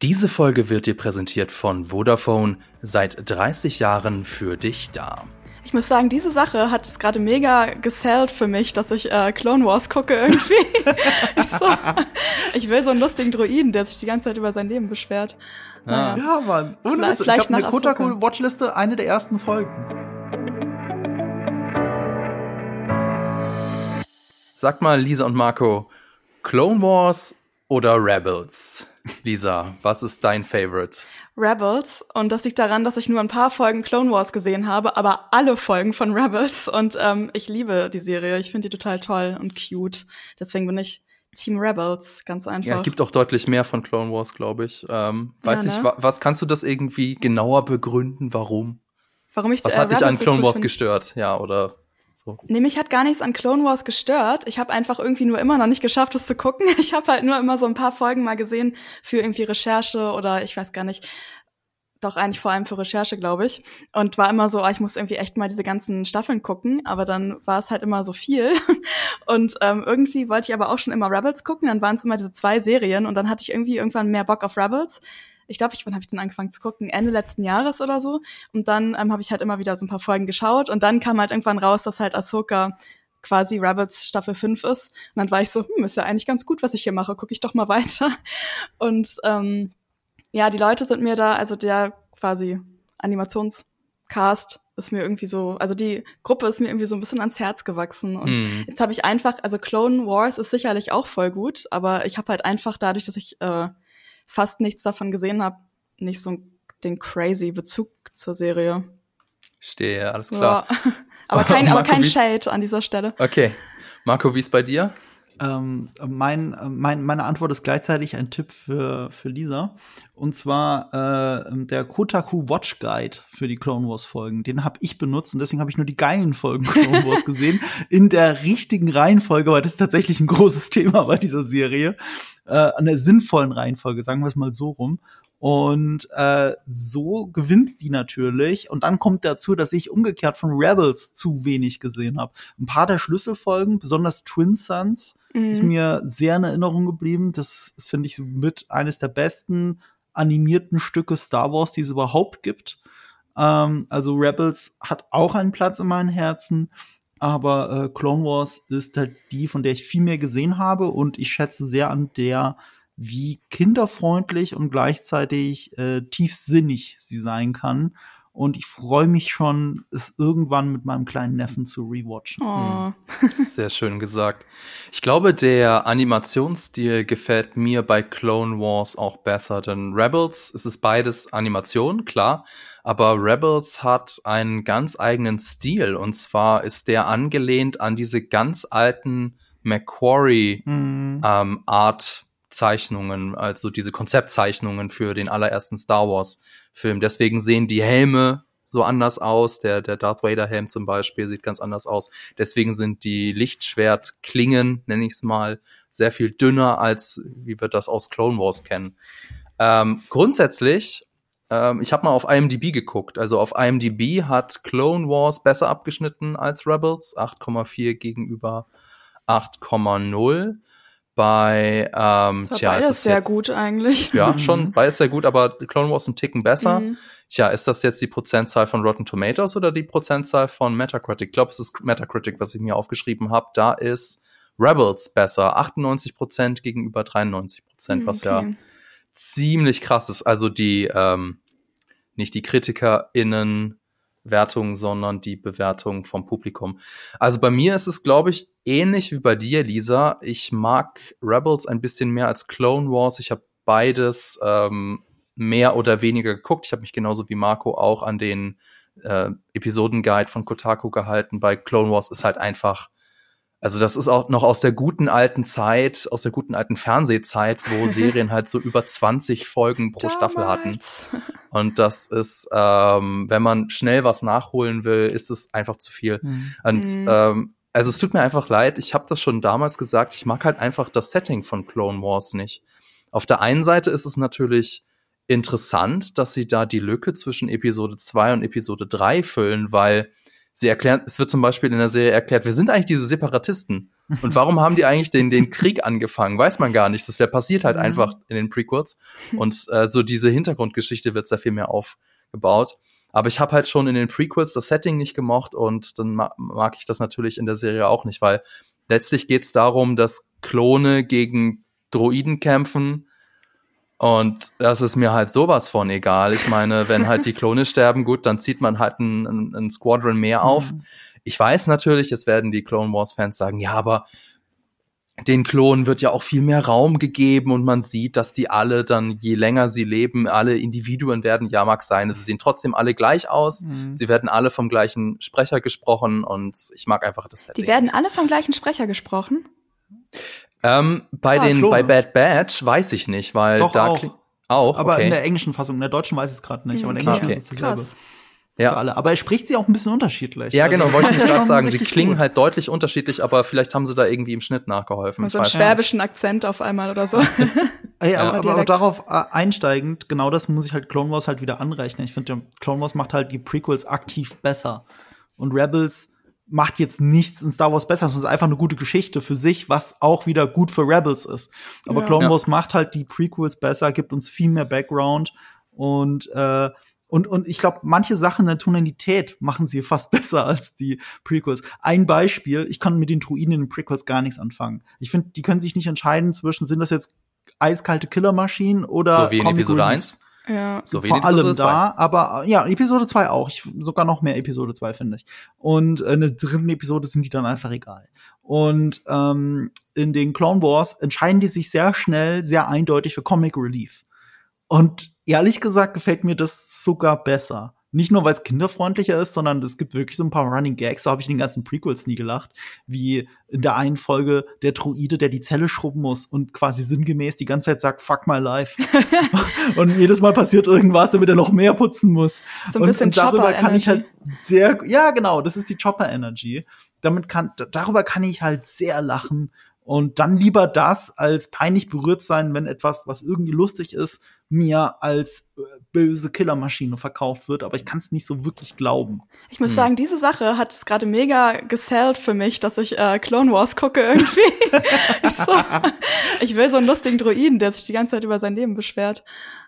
Diese Folge wird dir präsentiert von Vodafone, seit 30 Jahren für dich da. Ich muss sagen, diese Sache hat es gerade mega gesellt für mich, dass ich äh, Clone Wars gucke irgendwie. ich, so, ich will so einen lustigen Druiden, der sich die ganze Zeit über sein Leben beschwert. Naja. Ja, Mann. Ohne Witz. Ich habe eine Kotaku-Watchliste, eine der ersten Folgen. Sag mal, Lisa und Marco, Clone Wars oder Rebels? Lisa, was ist dein Favorite? Rebels. Und das liegt daran, dass ich nur ein paar Folgen Clone Wars gesehen habe, aber alle Folgen von Rebels. Und ähm, ich liebe die Serie. Ich finde die total toll und cute. Deswegen bin ich Team Rebels, ganz einfach. Ja, gibt auch deutlich mehr von Clone Wars, glaube ich. Ähm, weiß ja, ne? nicht, was kannst du das irgendwie genauer begründen, warum? Warum ich Was äh, hat dich an Clone Wars gestört? Ja, oder so. Nee, mich hat gar nichts an Clone Wars gestört. Ich habe einfach irgendwie nur immer noch nicht geschafft, es zu gucken. Ich habe halt nur immer so ein paar Folgen mal gesehen für irgendwie Recherche oder ich weiß gar nicht. Doch eigentlich vor allem für Recherche, glaube ich. Und war immer so, ah, ich muss irgendwie echt mal diese ganzen Staffeln gucken. Aber dann war es halt immer so viel. Und ähm, irgendwie wollte ich aber auch schon immer Rebels gucken. Dann waren es immer diese zwei Serien. Und dann hatte ich irgendwie irgendwann mehr Bock auf Rebels ich glaube, ich, wann habe ich denn angefangen zu gucken? Ende letzten Jahres oder so. Und dann ähm, habe ich halt immer wieder so ein paar Folgen geschaut und dann kam halt irgendwann raus, dass halt Ahsoka quasi Rabbits Staffel 5 ist. Und dann war ich so, hm, ist ja eigentlich ganz gut, was ich hier mache, gucke ich doch mal weiter. Und ähm, ja, die Leute sind mir da, also der quasi Animationscast ist mir irgendwie so, also die Gruppe ist mir irgendwie so ein bisschen ans Herz gewachsen. Und mm. jetzt habe ich einfach, also Clone Wars ist sicherlich auch voll gut, aber ich habe halt einfach dadurch, dass ich äh, fast nichts davon gesehen habe, nicht so den crazy Bezug zur Serie. Stehe, alles klar. Ja. Aber kein, Marco, aber kein Shade an dieser Stelle. Okay. Marco, wie ist bei dir? Ähm, mein, mein, meine Antwort ist gleichzeitig ein Tipp für, für Lisa. Und zwar äh, der Kotaku Watch Guide für die Clone Wars Folgen. Den habe ich benutzt und deswegen habe ich nur die geilen Folgen Clone Wars gesehen. In der richtigen Reihenfolge, weil das ist tatsächlich ein großes Thema bei dieser Serie äh, an der sinnvollen Reihenfolge, sagen wir es mal so rum. Und äh, so gewinnt die natürlich. Und dann kommt dazu, dass ich umgekehrt von Rebels zu wenig gesehen habe. Ein paar der Schlüsselfolgen, besonders Twin Sons, mhm. ist mir sehr in Erinnerung geblieben. Das ist, finde ich, mit eines der besten animierten Stücke Star Wars, die es überhaupt gibt. Ähm, also Rebels hat auch einen Platz in meinem Herzen aber äh, Clone Wars ist halt die, von der ich viel mehr gesehen habe und ich schätze sehr an der, wie kinderfreundlich und gleichzeitig äh, tiefsinnig sie sein kann. Und ich freue mich schon, es irgendwann mit meinem kleinen Neffen zu rewatchen. Oh. Sehr schön gesagt. Ich glaube, der Animationsstil gefällt mir bei Clone Wars auch besser, denn Rebels es ist beides Animation, klar, aber Rebels hat einen ganz eigenen Stil und zwar ist der angelehnt an diese ganz alten Macquarie mhm. ähm, Art Zeichnungen, also diese Konzeptzeichnungen für den allerersten Star Wars Film. Deswegen sehen die Helme so anders aus. Der, der Darth Vader Helm zum Beispiel sieht ganz anders aus. Deswegen sind die Lichtschwertklingen, nenne ich es mal, sehr viel dünner als wie wir das aus Clone Wars kennen. Ähm, grundsätzlich ähm, ich habe mal auf IMDb geguckt. Also auf IMDb hat Clone Wars besser abgeschnitten als Rebels, 8,4 gegenüber 8,0. Bei ähm, das tja, ist es sehr jetzt, gut eigentlich. Ja, schon beides sehr gut, aber Clone Wars ein Ticken besser. Mhm. Tja, ist das jetzt die Prozentzahl von Rotten Tomatoes oder die Prozentzahl von Metacritic? Ich glaube, es ist Metacritic, was ich mir aufgeschrieben habe. Da ist Rebels besser, 98 Prozent gegenüber 93 Prozent, was okay. ja ziemlich krass ist. Also die, ähm, nicht die KritikerInnen Wertung, sondern die Bewertung vom Publikum. Also bei mir ist es, glaube ich, ähnlich wie bei dir, Lisa. Ich mag Rebels ein bisschen mehr als Clone Wars. Ich habe beides ähm, mehr oder weniger geguckt. Ich habe mich genauso wie Marco auch an den äh, Episodenguide von Kotaku gehalten. Bei Clone Wars ist halt einfach also das ist auch noch aus der guten alten Zeit, aus der guten alten Fernsehzeit, wo Serien halt so über 20 Folgen pro Damals. Staffel hatten. Und das ist, ähm, wenn man schnell was nachholen will, ist es einfach zu viel. Mhm. Und mhm. ähm, also es tut mir einfach leid, ich habe das schon damals gesagt, ich mag halt einfach das Setting von Clone Wars nicht. Auf der einen Seite ist es natürlich interessant, dass sie da die Lücke zwischen Episode 2 und Episode 3 füllen, weil sie erklären, es wird zum Beispiel in der Serie erklärt, wir sind eigentlich diese Separatisten. Und warum haben die eigentlich den, den Krieg angefangen? Weiß man gar nicht. Das der passiert halt mhm. einfach in den Prequels. Und äh, so diese Hintergrundgeschichte wird sehr viel mehr aufgebaut. Aber ich habe halt schon in den Prequels das Setting nicht gemocht und dann ma mag ich das natürlich in der Serie auch nicht, weil letztlich geht es darum, dass Klone gegen Droiden kämpfen und das ist mir halt sowas von egal. Ich meine, wenn halt die Klone sterben, gut, dann zieht man halt ein, ein, Squadron mehr auf. Mhm. Ich weiß natürlich, es werden die Clone Wars Fans sagen, ja, aber den Klonen wird ja auch viel mehr Raum gegeben und man sieht, dass die alle dann, je länger sie leben, alle Individuen werden, ja mag sein, sie sehen trotzdem alle gleich aus, mhm. sie werden alle vom gleichen Sprecher gesprochen und ich mag einfach das Setting. Die werden alle vom gleichen Sprecher gesprochen? Ähm, bei ah, den Klone. bei Bad Batch weiß ich nicht, weil Doch, da auch. auch aber okay. in der englischen Fassung, in der deutschen weiß ich es gerade nicht, aber in der englischen okay. ist es dasselbe. Krass. Ja. alle. Aber er spricht sie auch ein bisschen unterschiedlich. Ja, genau, wollte ich gerade sagen. Sie klingen cool. halt deutlich unterschiedlich, aber vielleicht haben sie da irgendwie im Schnitt nachgeholfen. Also einen schwäbischen Akzent auf einmal oder so. Ey, aber, aber, aber, darauf äh, einsteigend, genau das muss ich halt Clone Wars halt wieder anrechnen. Ich finde, Clone Wars macht halt die Prequels aktiv besser. Und Rebels macht jetzt nichts in Star Wars besser, sondern es ist einfach eine gute Geschichte für sich, was auch wieder gut für Rebels ist. Aber ja. Clone Wars ja. macht halt die Prequels besser, gibt uns viel mehr Background und äh, und, und ich glaube, manche Sachen in der Tonalität machen sie fast besser als die Prequels. Ein Beispiel, ich kann mit den Druiden in den Prequels gar nichts anfangen. Ich finde, die können sich nicht entscheiden zwischen, sind das jetzt eiskalte Killermaschinen oder So wie in Comic Episode Reliefs. 1? Ja, so vor allem da, aber ja, Episode 2 auch. Ich, sogar noch mehr Episode 2, finde ich. Und äh, in der dritten Episode sind die dann einfach egal. Und ähm, in den Clone Wars entscheiden die sich sehr schnell, sehr eindeutig für Comic Relief. Und ehrlich gesagt gefällt mir das sogar besser. Nicht nur, weil es kinderfreundlicher ist, sondern es gibt wirklich so ein paar Running Gags. So habe ich in den ganzen Prequels nie gelacht. Wie in der einen Folge der Druide, der die Zelle schrubben muss und quasi sinngemäß die ganze Zeit sagt, fuck my life. und jedes Mal passiert irgendwas, damit er noch mehr putzen muss. So ein bisschen und, und darüber kann ich halt sehr, ja genau, das ist die Chopper Energy. Damit kann, darüber kann ich halt sehr lachen. Und dann lieber das, als peinlich berührt sein, wenn etwas, was irgendwie lustig ist, mir als äh, böse Killermaschine verkauft wird, aber ich kann es nicht so wirklich glauben. Ich muss hm. sagen, diese Sache hat es gerade mega gesellt für mich, dass ich äh, Clone Wars gucke irgendwie. ich, so, ich will so einen lustigen Druiden, der sich die ganze Zeit über sein Leben beschwert.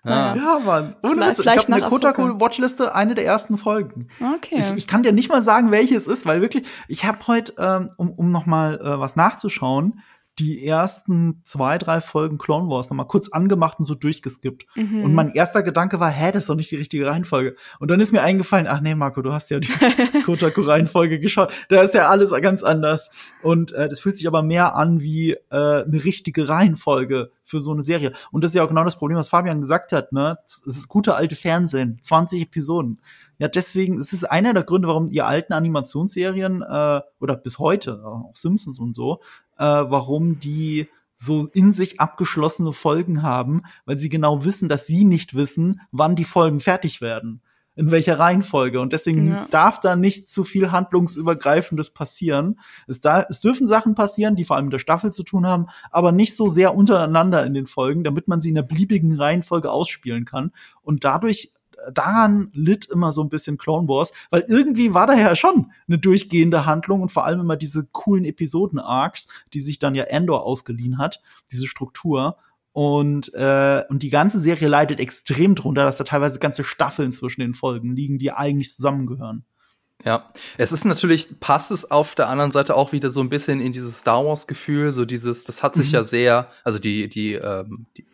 Ja, ja Mann. Ohne Witz. Ich habe eine Kotaku-Watchliste, eine der ersten Folgen. Okay. Ich, ich, kann dir nicht mal sagen, welche es ist, weil wirklich, ich habe heute, ähm, um, um noch mal äh, was nachzuschauen, die ersten zwei, drei Folgen Clone Wars nochmal kurz angemacht und so durchgeskippt. Mhm. Und mein erster Gedanke war, hä, das ist doch nicht die richtige Reihenfolge. Und dann ist mir eingefallen, ach nee, Marco, du hast ja die Kotaku-Reihenfolge geschaut. Da ist ja alles ganz anders. Und äh, das fühlt sich aber mehr an wie äh, eine richtige Reihenfolge für so eine Serie. Und das ist ja auch genau das Problem, was Fabian gesagt hat, ne? Das ist gute alte Fernsehen, 20 Episoden. Ja, deswegen, es ist einer der Gründe, warum die alten Animationsserien äh, oder bis heute, auch Simpsons und so, äh, warum die so in sich abgeschlossene Folgen haben, weil sie genau wissen, dass sie nicht wissen, wann die Folgen fertig werden, in welcher Reihenfolge. Und deswegen ja. darf da nicht zu viel handlungsübergreifendes passieren. Es, da, es dürfen Sachen passieren, die vor allem mit der Staffel zu tun haben, aber nicht so sehr untereinander in den Folgen, damit man sie in der beliebigen Reihenfolge ausspielen kann. Und dadurch daran litt immer so ein bisschen Clone Wars, weil irgendwie war da ja schon eine durchgehende Handlung und vor allem immer diese coolen Episoden-Arcs, die sich dann ja Endor ausgeliehen hat, diese Struktur. Und, äh, und die ganze Serie leidet extrem drunter, dass da teilweise ganze Staffeln zwischen den Folgen liegen, die eigentlich zusammengehören. Ja, es ist natürlich, passt es auf der anderen Seite auch wieder so ein bisschen in dieses Star Wars-Gefühl, so dieses, das hat sich mhm. ja sehr, also die, die, ähm, die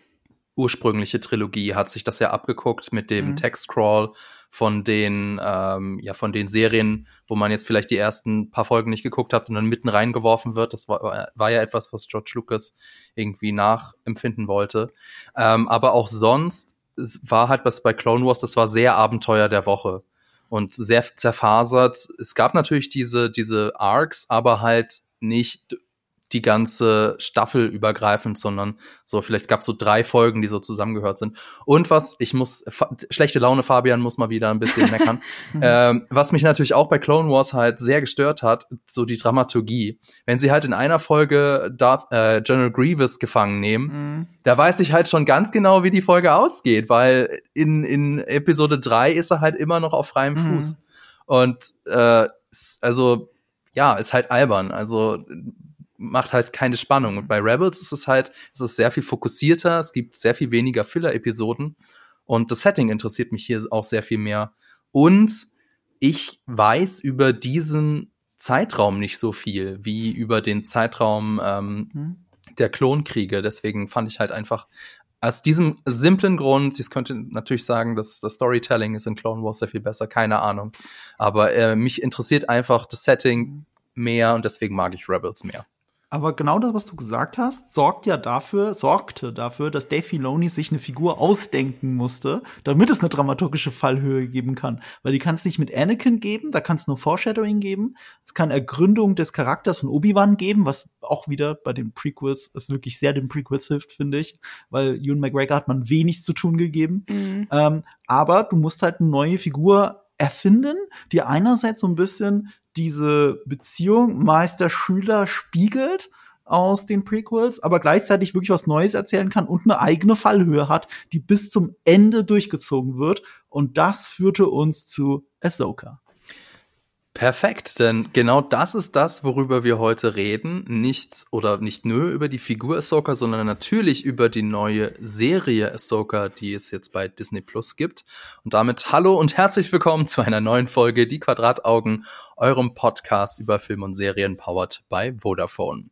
ursprüngliche Trilogie hat sich das ja abgeguckt mit dem mhm. Text-Crawl von den, ähm, ja, von den Serien, wo man jetzt vielleicht die ersten paar Folgen nicht geguckt hat und dann mitten reingeworfen wird. Das war, war ja etwas, was George Lucas irgendwie nachempfinden wollte. Ähm, aber auch sonst war halt was bei Clone Wars, das war sehr Abenteuer der Woche und sehr zerfasert. Es gab natürlich diese, diese Arcs, aber halt nicht die ganze Staffel übergreifend, sondern so vielleicht gab es so drei Folgen, die so zusammengehört sind. Und was ich muss schlechte Laune Fabian muss mal wieder ein bisschen meckern. ähm, was mich natürlich auch bei Clone Wars halt sehr gestört hat, so die Dramaturgie. Wenn sie halt in einer Folge Darth, äh, General Grievous gefangen nehmen, mhm. da weiß ich halt schon ganz genau, wie die Folge ausgeht, weil in in Episode drei ist er halt immer noch auf freiem mhm. Fuß. Und äh, also ja, ist halt albern. Also macht halt keine Spannung. Und bei Rebels ist es halt, es ist sehr viel fokussierter, es gibt sehr viel weniger Filler-Episoden und das Setting interessiert mich hier auch sehr viel mehr. Und ich weiß über diesen Zeitraum nicht so viel wie über den Zeitraum ähm, hm. der Klonkriege. Deswegen fand ich halt einfach aus diesem simplen Grund, ich könnte natürlich sagen, dass das Storytelling ist in Clone Wars sehr viel besser, keine Ahnung. Aber äh, mich interessiert einfach das Setting mehr und deswegen mag ich Rebels mehr. Aber genau das, was du gesagt hast, sorgt ja dafür, sorgte dafür, dass Dave Filoni sich eine Figur ausdenken musste, damit es eine dramaturgische Fallhöhe geben kann. Weil die kann es nicht mit Anakin geben, da kann es nur Foreshadowing geben. Es kann Ergründung des Charakters von Obi-Wan geben, was auch wieder bei den Prequels, es wirklich sehr den Prequels hilft, finde ich. Weil Ewan McGregor hat man wenig zu tun gegeben. Mhm. Ähm, aber du musst halt eine neue Figur erfinden, die einerseits so ein bisschen diese Beziehung Meister-Schüler spiegelt aus den Prequels, aber gleichzeitig wirklich was Neues erzählen kann und eine eigene Fallhöhe hat, die bis zum Ende durchgezogen wird. Und das führte uns zu Ahsoka. Perfekt, denn genau das ist das, worüber wir heute reden. Nichts oder nicht nur über die Figur Ahsoka, sondern natürlich über die neue Serie Ahsoka, die es jetzt bei Disney Plus gibt. Und damit hallo und herzlich willkommen zu einer neuen Folge Die Quadrataugen, eurem Podcast über Film und Serien powered by Vodafone.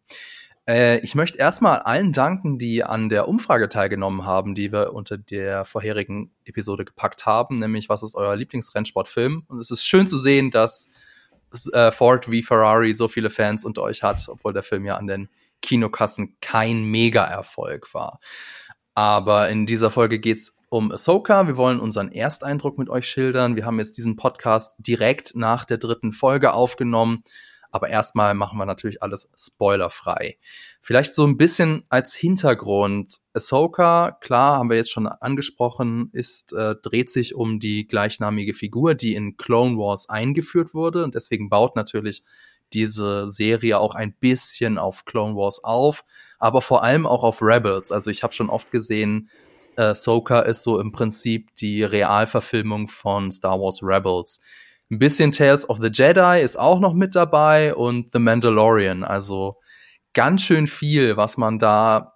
Äh, ich möchte erstmal allen danken, die an der Umfrage teilgenommen haben, die wir unter der vorherigen Episode gepackt haben, nämlich was ist euer Lieblingsrennsportfilm? Und es ist schön zu sehen, dass äh, Ford wie Ferrari so viele Fans unter euch hat, obwohl der Film ja an den Kinokassen kein Mega-Erfolg war. Aber in dieser Folge geht's um Ahsoka. Wir wollen unseren Ersteindruck mit euch schildern. Wir haben jetzt diesen Podcast direkt nach der dritten Folge aufgenommen. Aber erstmal machen wir natürlich alles spoilerfrei. Vielleicht so ein bisschen als Hintergrund. Ahsoka, klar, haben wir jetzt schon angesprochen, ist, äh, dreht sich um die gleichnamige Figur, die in Clone Wars eingeführt wurde. Und deswegen baut natürlich diese Serie auch ein bisschen auf Clone Wars auf, aber vor allem auch auf Rebels. Also ich habe schon oft gesehen, Ahsoka ist so im Prinzip die Realverfilmung von Star Wars Rebels. Ein bisschen Tales of the Jedi ist auch noch mit dabei und The Mandalorian. Also ganz schön viel, was man da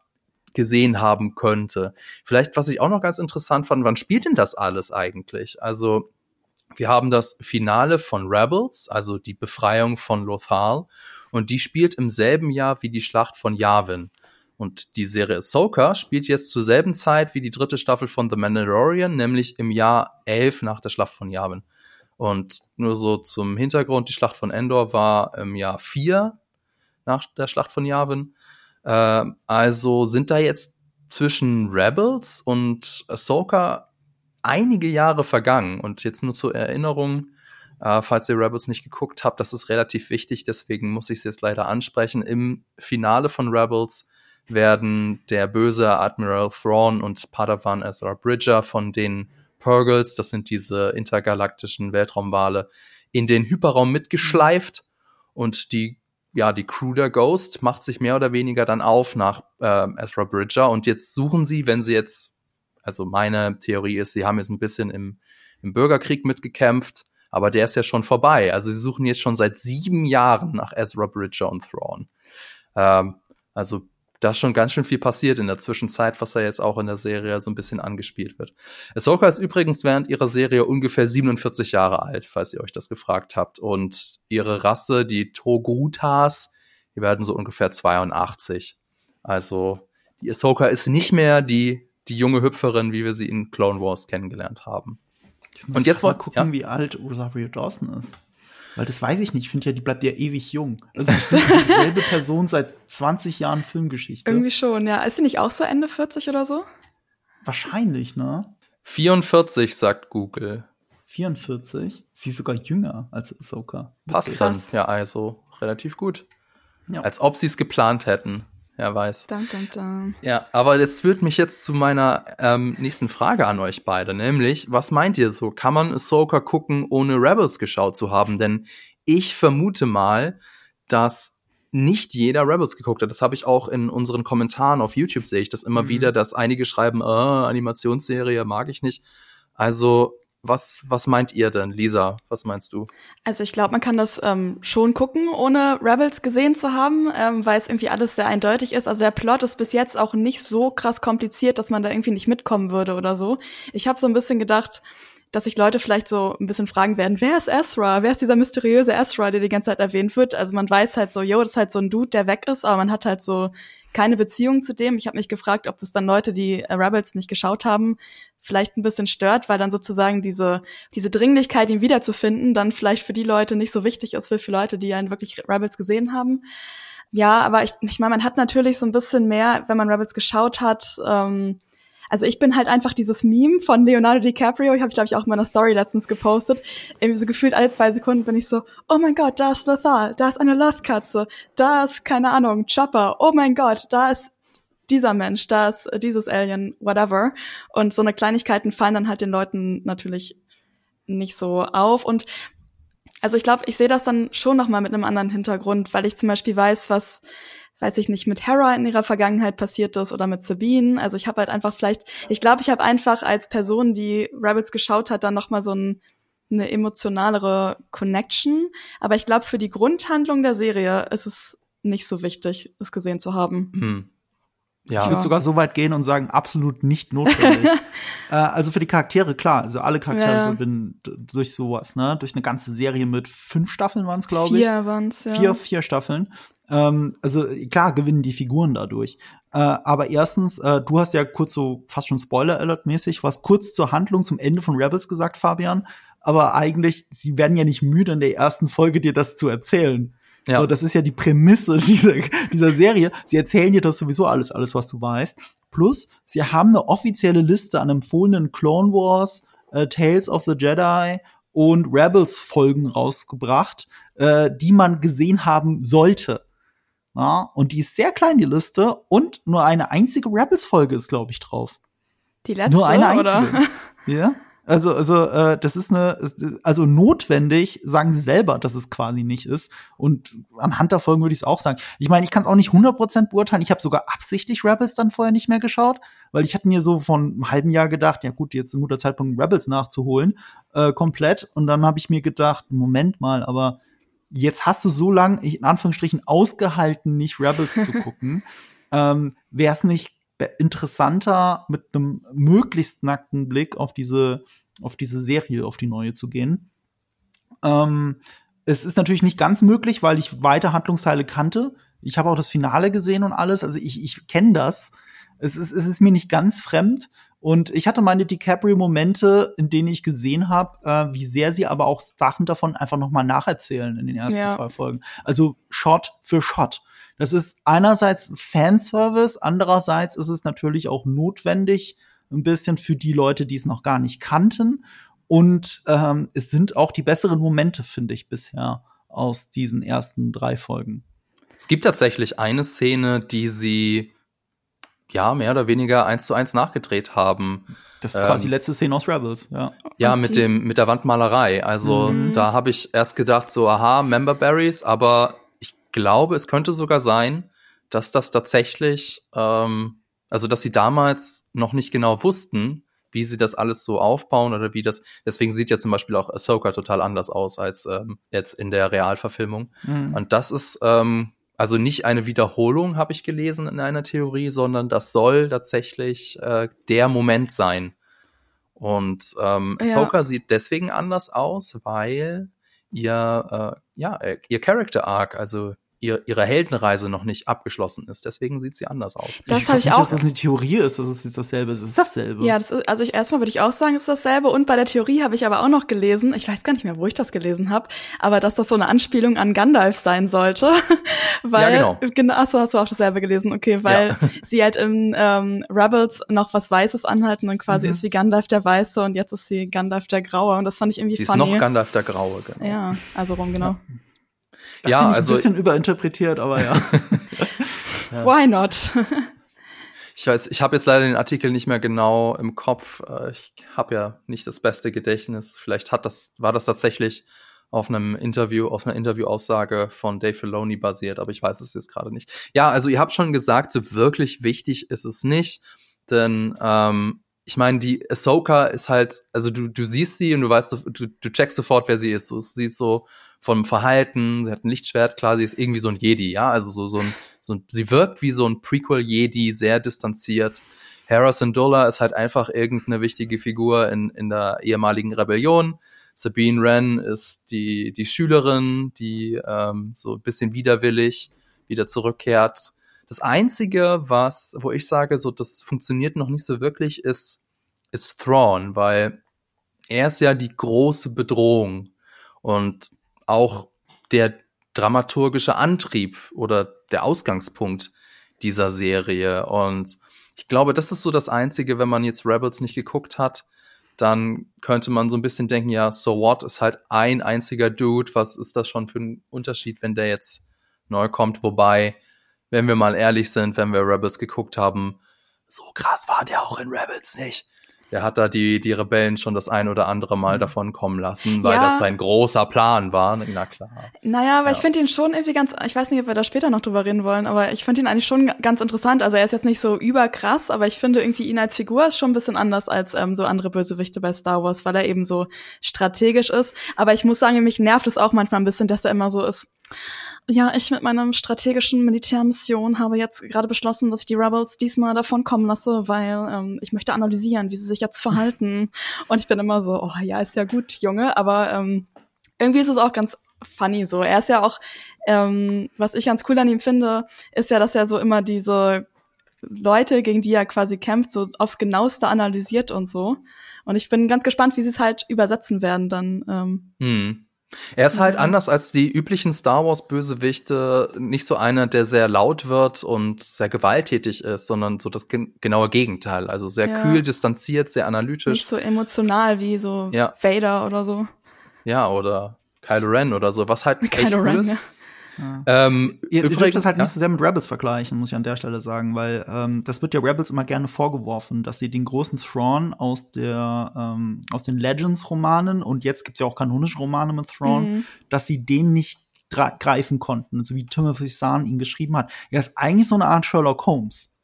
gesehen haben könnte. Vielleicht, was ich auch noch ganz interessant fand, wann spielt denn das alles eigentlich? Also, wir haben das Finale von Rebels, also die Befreiung von Lothal, und die spielt im selben Jahr wie die Schlacht von Yavin. Und die Serie Ahsoka spielt jetzt zur selben Zeit wie die dritte Staffel von The Mandalorian, nämlich im Jahr 11 nach der Schlacht von Yavin. Und nur so zum Hintergrund, die Schlacht von Endor war im Jahr 4 nach der Schlacht von Yavin. Äh, also sind da jetzt zwischen Rebels und Ahsoka einige Jahre vergangen. Und jetzt nur zur Erinnerung, äh, falls ihr Rebels nicht geguckt habt, das ist relativ wichtig, deswegen muss ich es jetzt leider ansprechen. Im Finale von Rebels werden der böse Admiral Thrawn und Padawan Ezra Bridger von den Purgles, das sind diese intergalaktischen Weltraumwale, in den Hyperraum mitgeschleift und die ja, die Crew der Ghost macht sich mehr oder weniger dann auf nach äh, Ezra Bridger und jetzt suchen sie, wenn sie jetzt, also meine Theorie ist, sie haben jetzt ein bisschen im, im Bürgerkrieg mitgekämpft, aber der ist ja schon vorbei. Also sie suchen jetzt schon seit sieben Jahren nach Ezra Bridger und Thrawn. Ähm, also da ist schon ganz schön viel passiert in der Zwischenzeit, was da jetzt auch in der Serie so ein bisschen angespielt wird. Ahsoka ist übrigens während ihrer Serie ungefähr 47 Jahre alt, falls ihr euch das gefragt habt. Und ihre Rasse, die Togutas, die werden so ungefähr 82. Also die Ahsoka ist nicht mehr die, die junge Hüpferin, wie wir sie in Clone Wars kennengelernt haben. Und jetzt mal gucken, ja. wie alt Rosario Dawson ist. Weil das weiß ich nicht. Ich finde ja, die bleibt ja ewig jung. Also dieselbe Person seit 20 Jahren Filmgeschichte. Irgendwie schon, ja. Ist sie nicht auch so Ende 40 oder so? Wahrscheinlich, ne? 44, sagt Google. 44? Sie ist sogar jünger als Ahsoka. Passt dann, ja, also relativ gut. Ja. Als ob sie es geplant hätten. Wer weiß. Dun, dun, dun. Ja, aber das führt mich jetzt zu meiner ähm, nächsten Frage an euch beide, nämlich, was meint ihr so? Kann man Ahsoka gucken, ohne Rebels geschaut zu haben? Denn ich vermute mal, dass nicht jeder Rebels geguckt hat. Das habe ich auch in unseren Kommentaren auf YouTube sehe ich das immer mhm. wieder, dass einige schreiben, äh, Animationsserie mag ich nicht. Also was, was meint ihr denn, Lisa? Was meinst du? Also ich glaube, man kann das ähm, schon gucken, ohne Rebels gesehen zu haben, ähm, weil es irgendwie alles sehr eindeutig ist. Also der Plot ist bis jetzt auch nicht so krass kompliziert, dass man da irgendwie nicht mitkommen würde oder so. Ich habe so ein bisschen gedacht, dass sich Leute vielleicht so ein bisschen fragen werden, wer ist Ezra? Wer ist dieser mysteriöse Ezra, der die ganze Zeit erwähnt wird? Also man weiß halt so, yo, das ist halt so ein Dude, der weg ist, aber man hat halt so keine Beziehung zu dem. Ich habe mich gefragt, ob das dann Leute, die äh, Rebels nicht geschaut haben, vielleicht ein bisschen stört, weil dann sozusagen diese, diese Dringlichkeit, ihn wiederzufinden, dann vielleicht für die Leute nicht so wichtig ist wie für Leute, die einen wirklich Rebels gesehen haben. Ja, aber ich, ich meine, man hat natürlich so ein bisschen mehr, wenn man Rebels geschaut hat, ähm, also ich bin halt einfach dieses Meme von Leonardo DiCaprio, ich habe ich glaube ich auch in meiner Story letztens gepostet, irgendwie so gefühlt alle zwei Sekunden bin ich so, oh mein Gott, da ist Lothal, da ist eine Lothkatze, da ist, keine Ahnung, Chopper, oh mein Gott, da ist dieser Mensch, da ist dieses Alien, whatever. Und so eine Kleinigkeiten fallen dann halt den Leuten natürlich nicht so auf. Und also ich glaube, ich sehe das dann schon nochmal mit einem anderen Hintergrund, weil ich zum Beispiel weiß, was weiß ich nicht, mit Hera in ihrer Vergangenheit passiert ist oder mit Sabine. Also ich habe halt einfach vielleicht, ich glaube, ich habe einfach als Person, die Rebels geschaut hat, dann noch mal so ein, eine emotionalere Connection. Aber ich glaube, für die Grundhandlung der Serie ist es nicht so wichtig, es gesehen zu haben. Hm. Ja. Ich würde sogar so weit gehen und sagen, absolut nicht notwendig. äh, also für die Charaktere, klar, also alle Charaktere ja. gewinnen durch sowas, ne? Durch eine ganze Serie mit fünf Staffeln waren es, glaube ich. Vier waren es, ja. Vier, vier Staffeln. Ähm, also klar gewinnen die Figuren dadurch. Äh, aber erstens, äh, du hast ja kurz so fast schon Spoiler-Alert-mäßig was kurz zur Handlung zum Ende von Rebels gesagt, Fabian. Aber eigentlich, sie werden ja nicht müde, in der ersten Folge dir das zu erzählen. Ja. So, das ist ja die Prämisse dieser, dieser Serie. Sie erzählen dir das sowieso alles, alles, was du weißt. Plus, sie haben eine offizielle Liste an empfohlenen Clone Wars, äh, Tales of the Jedi und Rebels Folgen rausgebracht, äh, die man gesehen haben sollte. Ja, und die ist sehr klein, die Liste. Und nur eine einzige Rebels-Folge ist, glaube ich, drauf. Die letzte, Nur eine einzige. Oder? Ja. Also, also, äh, das ist eine, also notwendig, sagen sie selber, dass es quasi nicht ist. Und anhand der Folgen würde ich es auch sagen. Ich meine, ich kann es auch nicht 100% beurteilen. Ich habe sogar absichtlich Rebels dann vorher nicht mehr geschaut, weil ich hatte mir so von einem halben Jahr gedacht, ja gut, jetzt ist ein guter Zeitpunkt, Rebels nachzuholen, äh, komplett. Und dann habe ich mir gedacht, Moment mal, aber jetzt hast du so lang, in Anführungsstrichen, ausgehalten, nicht Rebels zu gucken. ähm, Wäre es nicht interessanter, mit einem möglichst nackten Blick auf diese, auf diese Serie, auf die neue zu gehen? Ähm, es ist natürlich nicht ganz möglich, weil ich weite Handlungsteile kannte. Ich habe auch das Finale gesehen und alles. Also ich, ich kenne das. Es ist, es ist mir nicht ganz fremd. Und ich hatte meine DiCaprio-Momente, in denen ich gesehen habe, äh, wie sehr sie aber auch Sachen davon einfach noch mal nacherzählen in den ersten ja. zwei Folgen. Also Shot für Shot. Das ist einerseits Fanservice, andererseits ist es natürlich auch notwendig, ein bisschen für die Leute, die es noch gar nicht kannten. Und ähm, es sind auch die besseren Momente, finde ich, bisher aus diesen ersten drei Folgen. Es gibt tatsächlich eine Szene, die sie ja, mehr oder weniger eins zu eins nachgedreht haben. Das ist ähm, quasi die letzte Szene aus Rebels, ja. Ja, mit dem, mit der Wandmalerei. Also mhm. da habe ich erst gedacht, so, aha, Member Berries, aber ich glaube, es könnte sogar sein, dass das tatsächlich, ähm, also dass sie damals noch nicht genau wussten, wie sie das alles so aufbauen oder wie das. Deswegen sieht ja zum Beispiel auch Ahsoka total anders aus als ähm, jetzt in der Realverfilmung. Mhm. Und das ist ähm, also nicht eine Wiederholung, habe ich gelesen in einer Theorie, sondern das soll tatsächlich äh, der Moment sein. Und ähm, ja. Ahsoka sieht deswegen anders aus, weil ihr, äh, ja, ihr Character Arc, also ihr, ihre Heldenreise noch nicht abgeschlossen ist. Deswegen sieht sie anders aus. Das habe ich, ich auch. Dass das eine Theorie ist, dass es dasselbe ist. Es ist dasselbe. Ja, das ist, also ich erstmal würde ich auch sagen, es ist dasselbe. Und bei der Theorie habe ich aber auch noch gelesen, ich weiß gar nicht mehr, wo ich das gelesen habe, aber dass das so eine Anspielung an Gandalf sein sollte. weil, ja, genau. genau. Achso, hast du auch dasselbe gelesen, okay, weil ja. sie halt im ähm, Rebels noch was Weißes anhalten und quasi mhm. ist wie Gandalf der Weiße und jetzt ist sie Gandalf der Graue. Und das fand ich irgendwie sie funny. ist noch Gandalf der Graue, genau. Ja, also rum, genau. Ja. Das ja, also. Ein bisschen überinterpretiert, aber ja. ja. Why not? ich weiß, ich habe jetzt leider den Artikel nicht mehr genau im Kopf. Äh, ich habe ja nicht das beste Gedächtnis. Vielleicht hat das, war das tatsächlich auf einem Interview, auf einer Interviewaussage von Dave Filoni basiert, aber ich weiß es jetzt gerade nicht. Ja, also ihr habt schon gesagt, so wirklich wichtig ist es nicht, denn ähm, ich meine, die Ahsoka ist halt, also du, du siehst sie und du weißt, du, du checkst sofort, wer sie ist. Du siehst so vom Verhalten, sie hat ein Lichtschwert, klar, sie ist irgendwie so ein Jedi, ja, also so, so ein, so ein sie wirkt wie so ein Prequel-Jedi, sehr distanziert. Hera Syndulla ist halt einfach irgendeine wichtige Figur in, in der ehemaligen Rebellion. Sabine Wren ist die, die Schülerin, die ähm, so ein bisschen widerwillig wieder zurückkehrt. Das Einzige, was, wo ich sage, so das funktioniert noch nicht so wirklich, ist, ist Thrawn, weil er ist ja die große Bedrohung und auch der dramaturgische Antrieb oder der Ausgangspunkt dieser Serie. Und ich glaube, das ist so das Einzige, wenn man jetzt Rebels nicht geguckt hat, dann könnte man so ein bisschen denken, ja, so what ist halt ein einziger Dude, was ist das schon für ein Unterschied, wenn der jetzt neu kommt? Wobei, wenn wir mal ehrlich sind, wenn wir Rebels geguckt haben, so krass war der auch in Rebels nicht der hat da die, die Rebellen schon das ein oder andere Mal mhm. davon kommen lassen, weil ja. das sein großer Plan war. Na klar. Naja, aber ja. ich finde ihn schon irgendwie ganz, ich weiß nicht, ob wir da später noch drüber reden wollen, aber ich finde ihn eigentlich schon ganz interessant. Also er ist jetzt nicht so überkrass, aber ich finde irgendwie ihn als Figur ist schon ein bisschen anders als ähm, so andere Bösewichte bei Star Wars, weil er eben so strategisch ist. Aber ich muss sagen, mich nervt es auch manchmal ein bisschen, dass er immer so ist ja, ich mit meiner strategischen Militärmission habe jetzt gerade beschlossen, dass ich die Rebels diesmal davon kommen lasse, weil ähm, ich möchte analysieren, wie sie sich jetzt verhalten. Und ich bin immer so, oh ja, ist ja gut, Junge, aber ähm, irgendwie ist es auch ganz funny so. Er ist ja auch, ähm, was ich ganz cool an ihm finde, ist ja, dass er so immer diese Leute, gegen die er quasi kämpft, so aufs genaueste analysiert und so. Und ich bin ganz gespannt, wie sie es halt übersetzen werden dann. Ähm. Hm. Er ist halt mhm. anders als die üblichen Star Wars Bösewichte nicht so einer, der sehr laut wird und sehr gewalttätig ist, sondern so das gen genaue Gegenteil. Also sehr ja. kühl, distanziert, sehr analytisch. Nicht so emotional wie so ja. Vader oder so. Ja, oder Kylo Ren oder so, was halt Kylo echt Ren, cool ist. Ja. Ähm, ihr, übrigens, dürft das halt ja? nicht so sehr mit Rebels vergleichen, muss ich an der Stelle sagen, weil ähm, das wird ja Rebels immer gerne vorgeworfen, dass sie den großen Thrawn aus der ähm, aus den Legends-Romanen und jetzt gibt's ja auch kanonische Romane mit Thrawn, mhm. dass sie den nicht greifen konnten, so wie Timothy Zahn ihn geschrieben hat. Er ist eigentlich so eine Art Sherlock Holmes.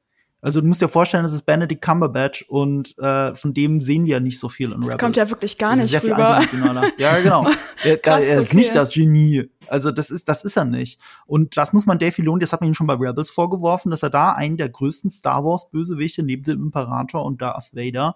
Also du musst dir vorstellen, das ist Benedict Cumberbatch und äh, von dem sehen wir ja nicht so viel in das Rebels. Das kommt ja wirklich gar nicht rüber. ja, genau. er, Krass, er ist okay. nicht das Genie. Also das ist, das ist er nicht. Und das muss man Dave Filoni, das hat man ihm schon bei Rebels vorgeworfen, dass er da einen der größten Star Wars Bösewichte neben dem Imperator und Darth Vader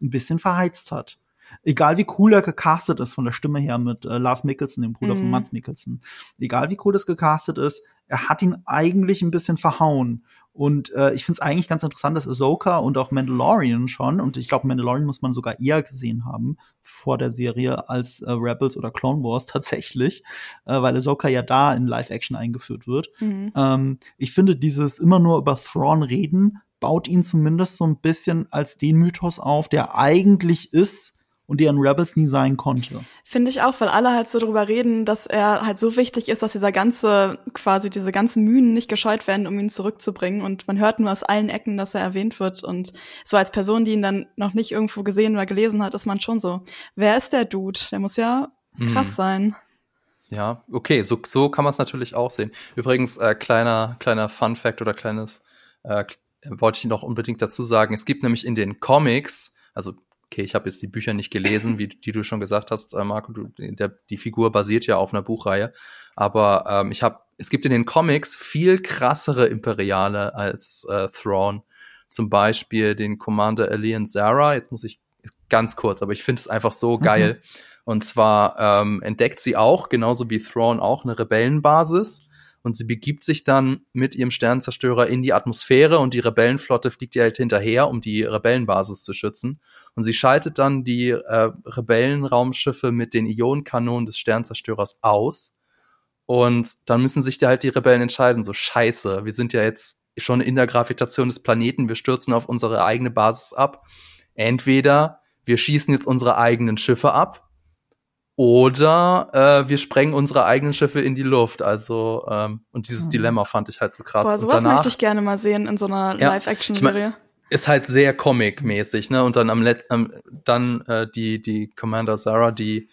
ein bisschen verheizt hat. Egal wie cool er gecastet ist von der Stimme her mit äh, Lars Mikkelsen, dem Bruder mhm. von Mats Mikkelsen. Egal wie cool das gecastet ist, er hat ihn eigentlich ein bisschen verhauen. Und äh, ich finde es eigentlich ganz interessant, dass Ahsoka und auch Mandalorian schon, und ich glaube, Mandalorian muss man sogar eher gesehen haben vor der Serie als äh, Rebels oder Clone Wars tatsächlich, äh, weil Ahsoka ja da in Live-Action eingeführt wird. Mhm. Ähm, ich finde, dieses immer nur über Thrawn reden, baut ihn zumindest so ein bisschen als den Mythos auf, der eigentlich ist, und die an Rebels nie sein konnte. Finde ich auch, weil alle halt so drüber reden, dass er halt so wichtig ist, dass dieser ganze, quasi diese ganzen Mühen nicht gescheut werden, um ihn zurückzubringen. Und man hört nur aus allen Ecken, dass er erwähnt wird. Und so als Person, die ihn dann noch nicht irgendwo gesehen oder gelesen hat, ist man schon so, wer ist der Dude? Der muss ja krass mhm. sein. Ja, okay, so, so kann man es natürlich auch sehen. Übrigens, äh, kleiner, kleiner Fun Fact oder kleines, äh, wollte ich noch unbedingt dazu sagen, es gibt nämlich in den Comics, also okay, ich habe jetzt die Bücher nicht gelesen, wie die du schon gesagt hast, äh, Marco, du, der, die Figur basiert ja auf einer Buchreihe, aber ähm, ich habe, es gibt in den Comics viel krassere Imperiale als äh, Thrawn. Zum Beispiel den Commander Elian Zara, jetzt muss ich ganz kurz, aber ich finde es einfach so mhm. geil. Und zwar ähm, entdeckt sie auch, genauso wie Thrawn auch, eine Rebellenbasis und sie begibt sich dann mit ihrem Sternzerstörer in die Atmosphäre und die Rebellenflotte fliegt ihr halt hinterher, um die Rebellenbasis zu schützen. Und sie schaltet dann die äh, Rebellenraumschiffe mit den Ionenkanonen des Sternzerstörers aus. Und dann müssen sich da halt die Rebellen entscheiden, so scheiße, wir sind ja jetzt schon in der Gravitation des Planeten, wir stürzen auf unsere eigene Basis ab. Entweder wir schießen jetzt unsere eigenen Schiffe ab oder äh, wir sprengen unsere eigenen Schiffe in die Luft. Also, ähm, und dieses mhm. Dilemma fand ich halt so krass. Boah, sowas danach, möchte ich gerne mal sehen in so einer ja, Live-Action-Serie. Ich mein, ist halt sehr Comic-mäßig, ne? Und dann am Let ähm, dann äh, die, die Commander Sarah, die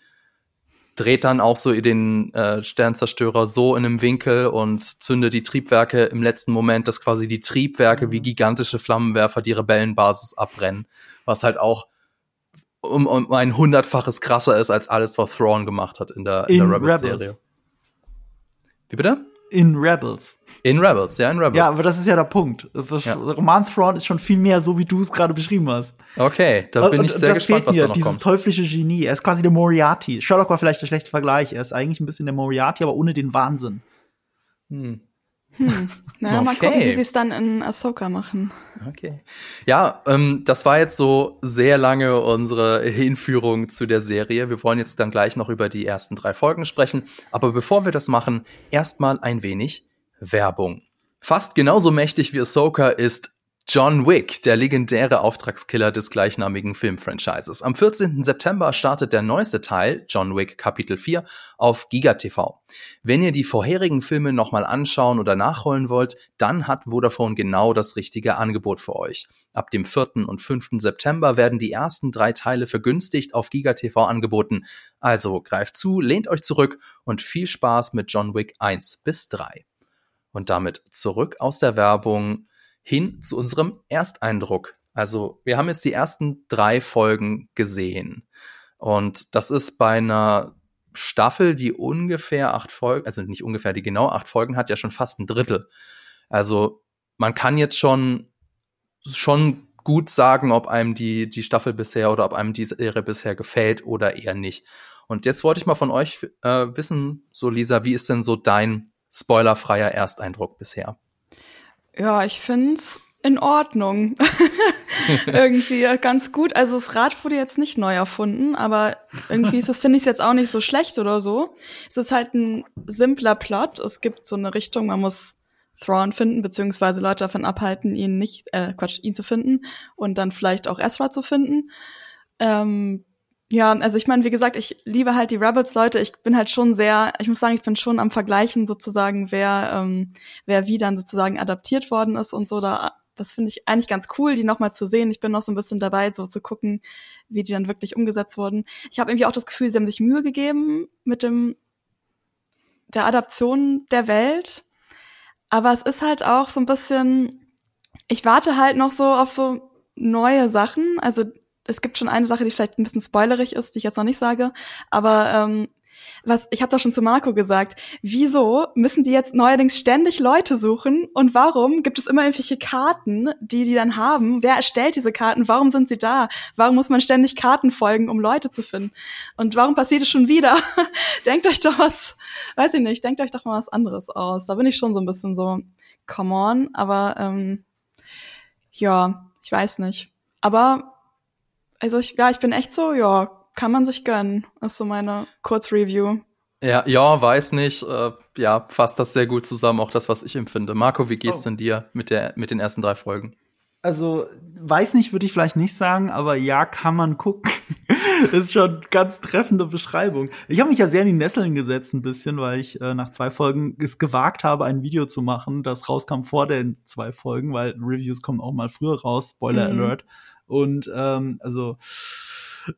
dreht dann auch so den äh, Sternzerstörer so in einem Winkel und zündet die Triebwerke im letzten Moment, dass quasi die Triebwerke mhm. wie gigantische Flammenwerfer die Rebellenbasis abbrennen. was halt auch um, um ein hundertfaches krasser ist als alles, was Thrawn gemacht hat in der, in, in der Rebels-Serie. Wie bitte? In Rebels. In Rebels, ja, in Rebels. Ja, aber das ist ja der Punkt. Das ja. Roman Thrawn ist schon viel mehr so, wie du es gerade beschrieben hast. Okay, da bin und, ich sehr gespannt, was mir, da noch dieses kommt. teuflische Genie. Er ist quasi der Moriarty. Sherlock war vielleicht der schlechte Vergleich. Er ist eigentlich ein bisschen der Moriarty, aber ohne den Wahnsinn. Hm. Hm. Na, okay. mal gucken, wie sie es dann in Ahsoka machen. Okay. Ja, ähm, das war jetzt so sehr lange unsere Hinführung zu der Serie. Wir wollen jetzt dann gleich noch über die ersten drei Folgen sprechen. Aber bevor wir das machen, erstmal ein wenig Werbung. Fast genauso mächtig wie Ahsoka ist John Wick, der legendäre Auftragskiller des gleichnamigen Filmfranchises. Am 14. September startet der neueste Teil, John Wick Kapitel 4, auf GigaTV. Wenn ihr die vorherigen Filme nochmal anschauen oder nachholen wollt, dann hat Vodafone genau das richtige Angebot für euch. Ab dem 4. und 5. September werden die ersten drei Teile vergünstigt auf GigaTV angeboten. Also greift zu, lehnt euch zurück und viel Spaß mit John Wick 1 bis 3. Und damit zurück aus der Werbung hin zu unserem Ersteindruck. Also wir haben jetzt die ersten drei Folgen gesehen. Und das ist bei einer Staffel, die ungefähr acht Folgen, also nicht ungefähr, die genau acht Folgen hat, ja schon fast ein Drittel. Also man kann jetzt schon, schon gut sagen, ob einem die, die Staffel bisher oder ob einem die Serie bisher gefällt oder eher nicht. Und jetzt wollte ich mal von euch äh, wissen, so Lisa, wie ist denn so dein spoilerfreier Ersteindruck bisher? Ja, ich find's in Ordnung. irgendwie ganz gut. Also das Rad wurde jetzt nicht neu erfunden, aber irgendwie ist es, finde ich es jetzt auch nicht so schlecht oder so. Es ist halt ein simpler Plot. Es gibt so eine Richtung, man muss Thrawn finden, beziehungsweise Leute davon abhalten, ihn nicht, äh, Quatsch, ihn zu finden und dann vielleicht auch Ezra zu finden. Ähm, ja, also ich meine, wie gesagt, ich liebe halt die Rebels-Leute. Ich bin halt schon sehr, ich muss sagen, ich bin schon am Vergleichen sozusagen, wer, ähm, wer wie dann sozusagen adaptiert worden ist und so. Da, das finde ich eigentlich ganz cool, die nochmal zu sehen. Ich bin noch so ein bisschen dabei, so zu gucken, wie die dann wirklich umgesetzt wurden. Ich habe irgendwie auch das Gefühl, sie haben sich Mühe gegeben mit dem der Adaption der Welt. Aber es ist halt auch so ein bisschen, ich warte halt noch so auf so neue Sachen. Also es gibt schon eine Sache, die vielleicht ein bisschen spoilerig ist, die ich jetzt noch nicht sage, aber ähm, was ich habe doch schon zu Marco gesagt, wieso müssen die jetzt neuerdings ständig Leute suchen und warum gibt es immer irgendwelche Karten, die die dann haben? Wer erstellt diese Karten? Warum sind sie da? Warum muss man ständig Karten folgen, um Leute zu finden? Und warum passiert es schon wieder? denkt euch doch was, weiß ich nicht, denkt euch doch mal was anderes aus. Da bin ich schon so ein bisschen so, come on, aber ähm, ja, ich weiß nicht. Aber also ich, ja, ich bin echt so, ja, kann man sich gönnen. ist so meine Kurzreview. Ja, ja, weiß nicht. Äh, ja, fasst das sehr gut zusammen, auch das, was ich empfinde. Marco, wie geht's oh. denn dir mit der, mit den ersten drei Folgen? Also, weiß nicht, würde ich vielleicht nicht sagen, aber ja, kann man gucken. ist schon ganz treffende Beschreibung. Ich habe mich ja sehr in die Nesseln gesetzt ein bisschen, weil ich äh, nach zwei Folgen es gewagt habe, ein Video zu machen, das rauskam vor den zwei Folgen, weil Reviews kommen auch mal früher raus, Spoiler mhm. Alert. Und ähm, also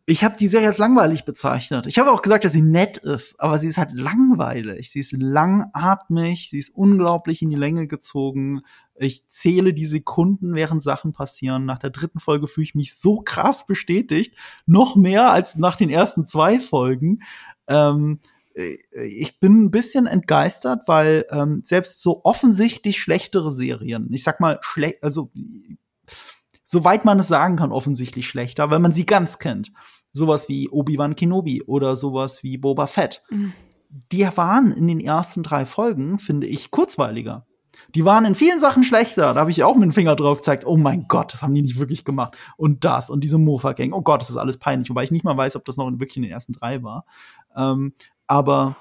ich habe die Serie als langweilig bezeichnet. Ich habe auch gesagt, dass sie nett ist, aber sie ist halt langweilig. Sie ist langatmig, sie ist unglaublich in die Länge gezogen. Ich zähle die Sekunden, während Sachen passieren. Nach der dritten Folge fühle ich mich so krass bestätigt, noch mehr als nach den ersten zwei Folgen. Ähm, ich bin ein bisschen entgeistert, weil ähm, selbst so offensichtlich schlechtere Serien, ich sag mal, schlecht, also soweit man es sagen kann, offensichtlich schlechter, weil man sie ganz kennt. Sowas wie Obi-Wan Kenobi oder sowas wie Boba Fett. Mhm. Die waren in den ersten drei Folgen, finde ich, kurzweiliger. Die waren in vielen Sachen schlechter. Da habe ich auch mit dem Finger drauf gezeigt. Oh mein Gott, das haben die nicht wirklich gemacht. Und das und diese Mofa-Gang. Oh Gott, das ist alles peinlich. Wobei ich nicht mal weiß, ob das noch wirklich in den ersten drei war. Ähm, aber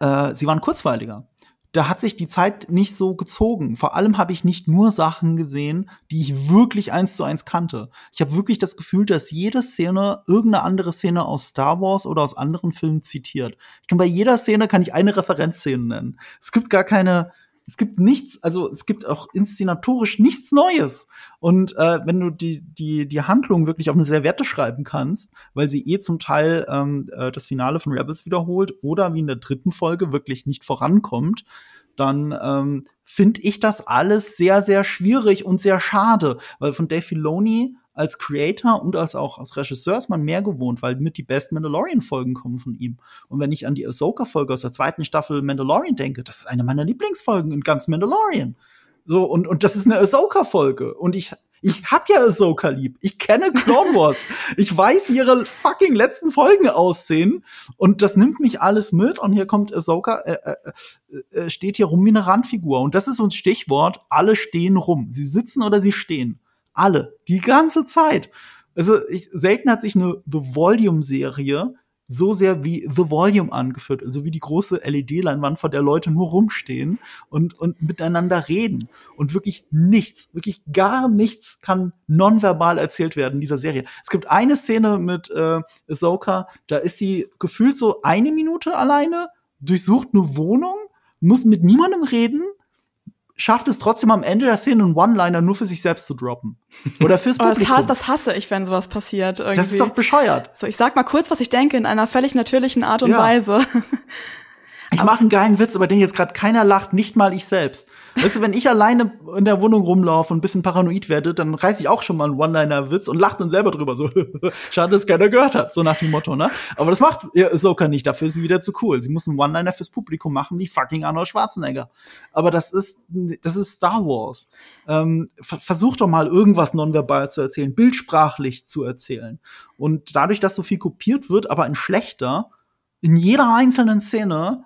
äh, sie waren kurzweiliger da hat sich die Zeit nicht so gezogen. Vor allem habe ich nicht nur Sachen gesehen, die ich wirklich eins zu eins kannte. Ich habe wirklich das Gefühl, dass jede Szene irgendeine andere Szene aus Star Wars oder aus anderen Filmen zitiert. Ich kann bei jeder Szene kann ich eine Referenzszene nennen. Es gibt gar keine es gibt nichts, also es gibt auch inszenatorisch nichts Neues. Und äh, wenn du die, die, die Handlung wirklich auf eine Servette schreiben kannst, weil sie eh zum Teil ähm, äh, das Finale von Rebels wiederholt oder wie in der dritten Folge wirklich nicht vorankommt, dann ähm, finde ich das alles sehr, sehr schwierig und sehr schade, weil von Dave Filoni als Creator und als auch als Regisseur ist man mehr gewohnt, weil mit die besten Mandalorian-Folgen kommen von ihm. Und wenn ich an die Ahsoka-Folge aus der zweiten Staffel Mandalorian denke, das ist eine meiner Lieblingsfolgen in ganz Mandalorian. So, und, und das ist eine Ahsoka-Folge. Und ich, ich hab ja Ahsoka lieb. Ich kenne Clone Wars. ich weiß, wie ihre fucking letzten Folgen aussehen. Und das nimmt mich alles mit. Und hier kommt Ahsoka, äh, äh, äh, steht hier rum wie eine Randfigur. Und das ist so ein Stichwort. Alle stehen rum. Sie sitzen oder sie stehen. Alle. Die ganze Zeit. Also ich, selten hat sich eine The Volume-Serie so sehr wie The Volume angeführt, also wie die große LED-Leinwand, vor der Leute nur rumstehen und, und miteinander reden. Und wirklich nichts, wirklich gar nichts kann nonverbal erzählt werden in dieser Serie. Es gibt eine Szene mit äh, Ahsoka, da ist sie gefühlt so eine Minute alleine, durchsucht eine Wohnung, muss mit niemandem reden schafft es trotzdem am Ende der Szene einen One-Liner nur für sich selbst zu droppen. Oder fürs oh, Publikum. das, hasse, das hasse ich, wenn sowas passiert. Irgendwie. Das ist doch bescheuert. So, ich sag mal kurz, was ich denke, in einer völlig natürlichen Art und ja. Weise. Ich mache einen geilen Witz, über den jetzt gerade keiner lacht, nicht mal ich selbst. Weißt du, wenn ich alleine in der Wohnung rumlaufe und ein bisschen paranoid werde, dann reiß ich auch schon mal einen One-Liner-Witz und lache dann selber drüber. So, schade, dass keiner gehört hat, so nach dem Motto, ne? Aber das macht ja, Soka nicht, dafür ist sie wieder zu cool. Sie muss einen One-Liner fürs Publikum machen, wie fucking Arnold Schwarzenegger. Aber das ist, das ist Star Wars. Ähm, versuch doch mal irgendwas nonverbal zu erzählen, bildsprachlich zu erzählen. Und dadurch, dass so viel kopiert wird, aber in schlechter, in jeder einzelnen Szene,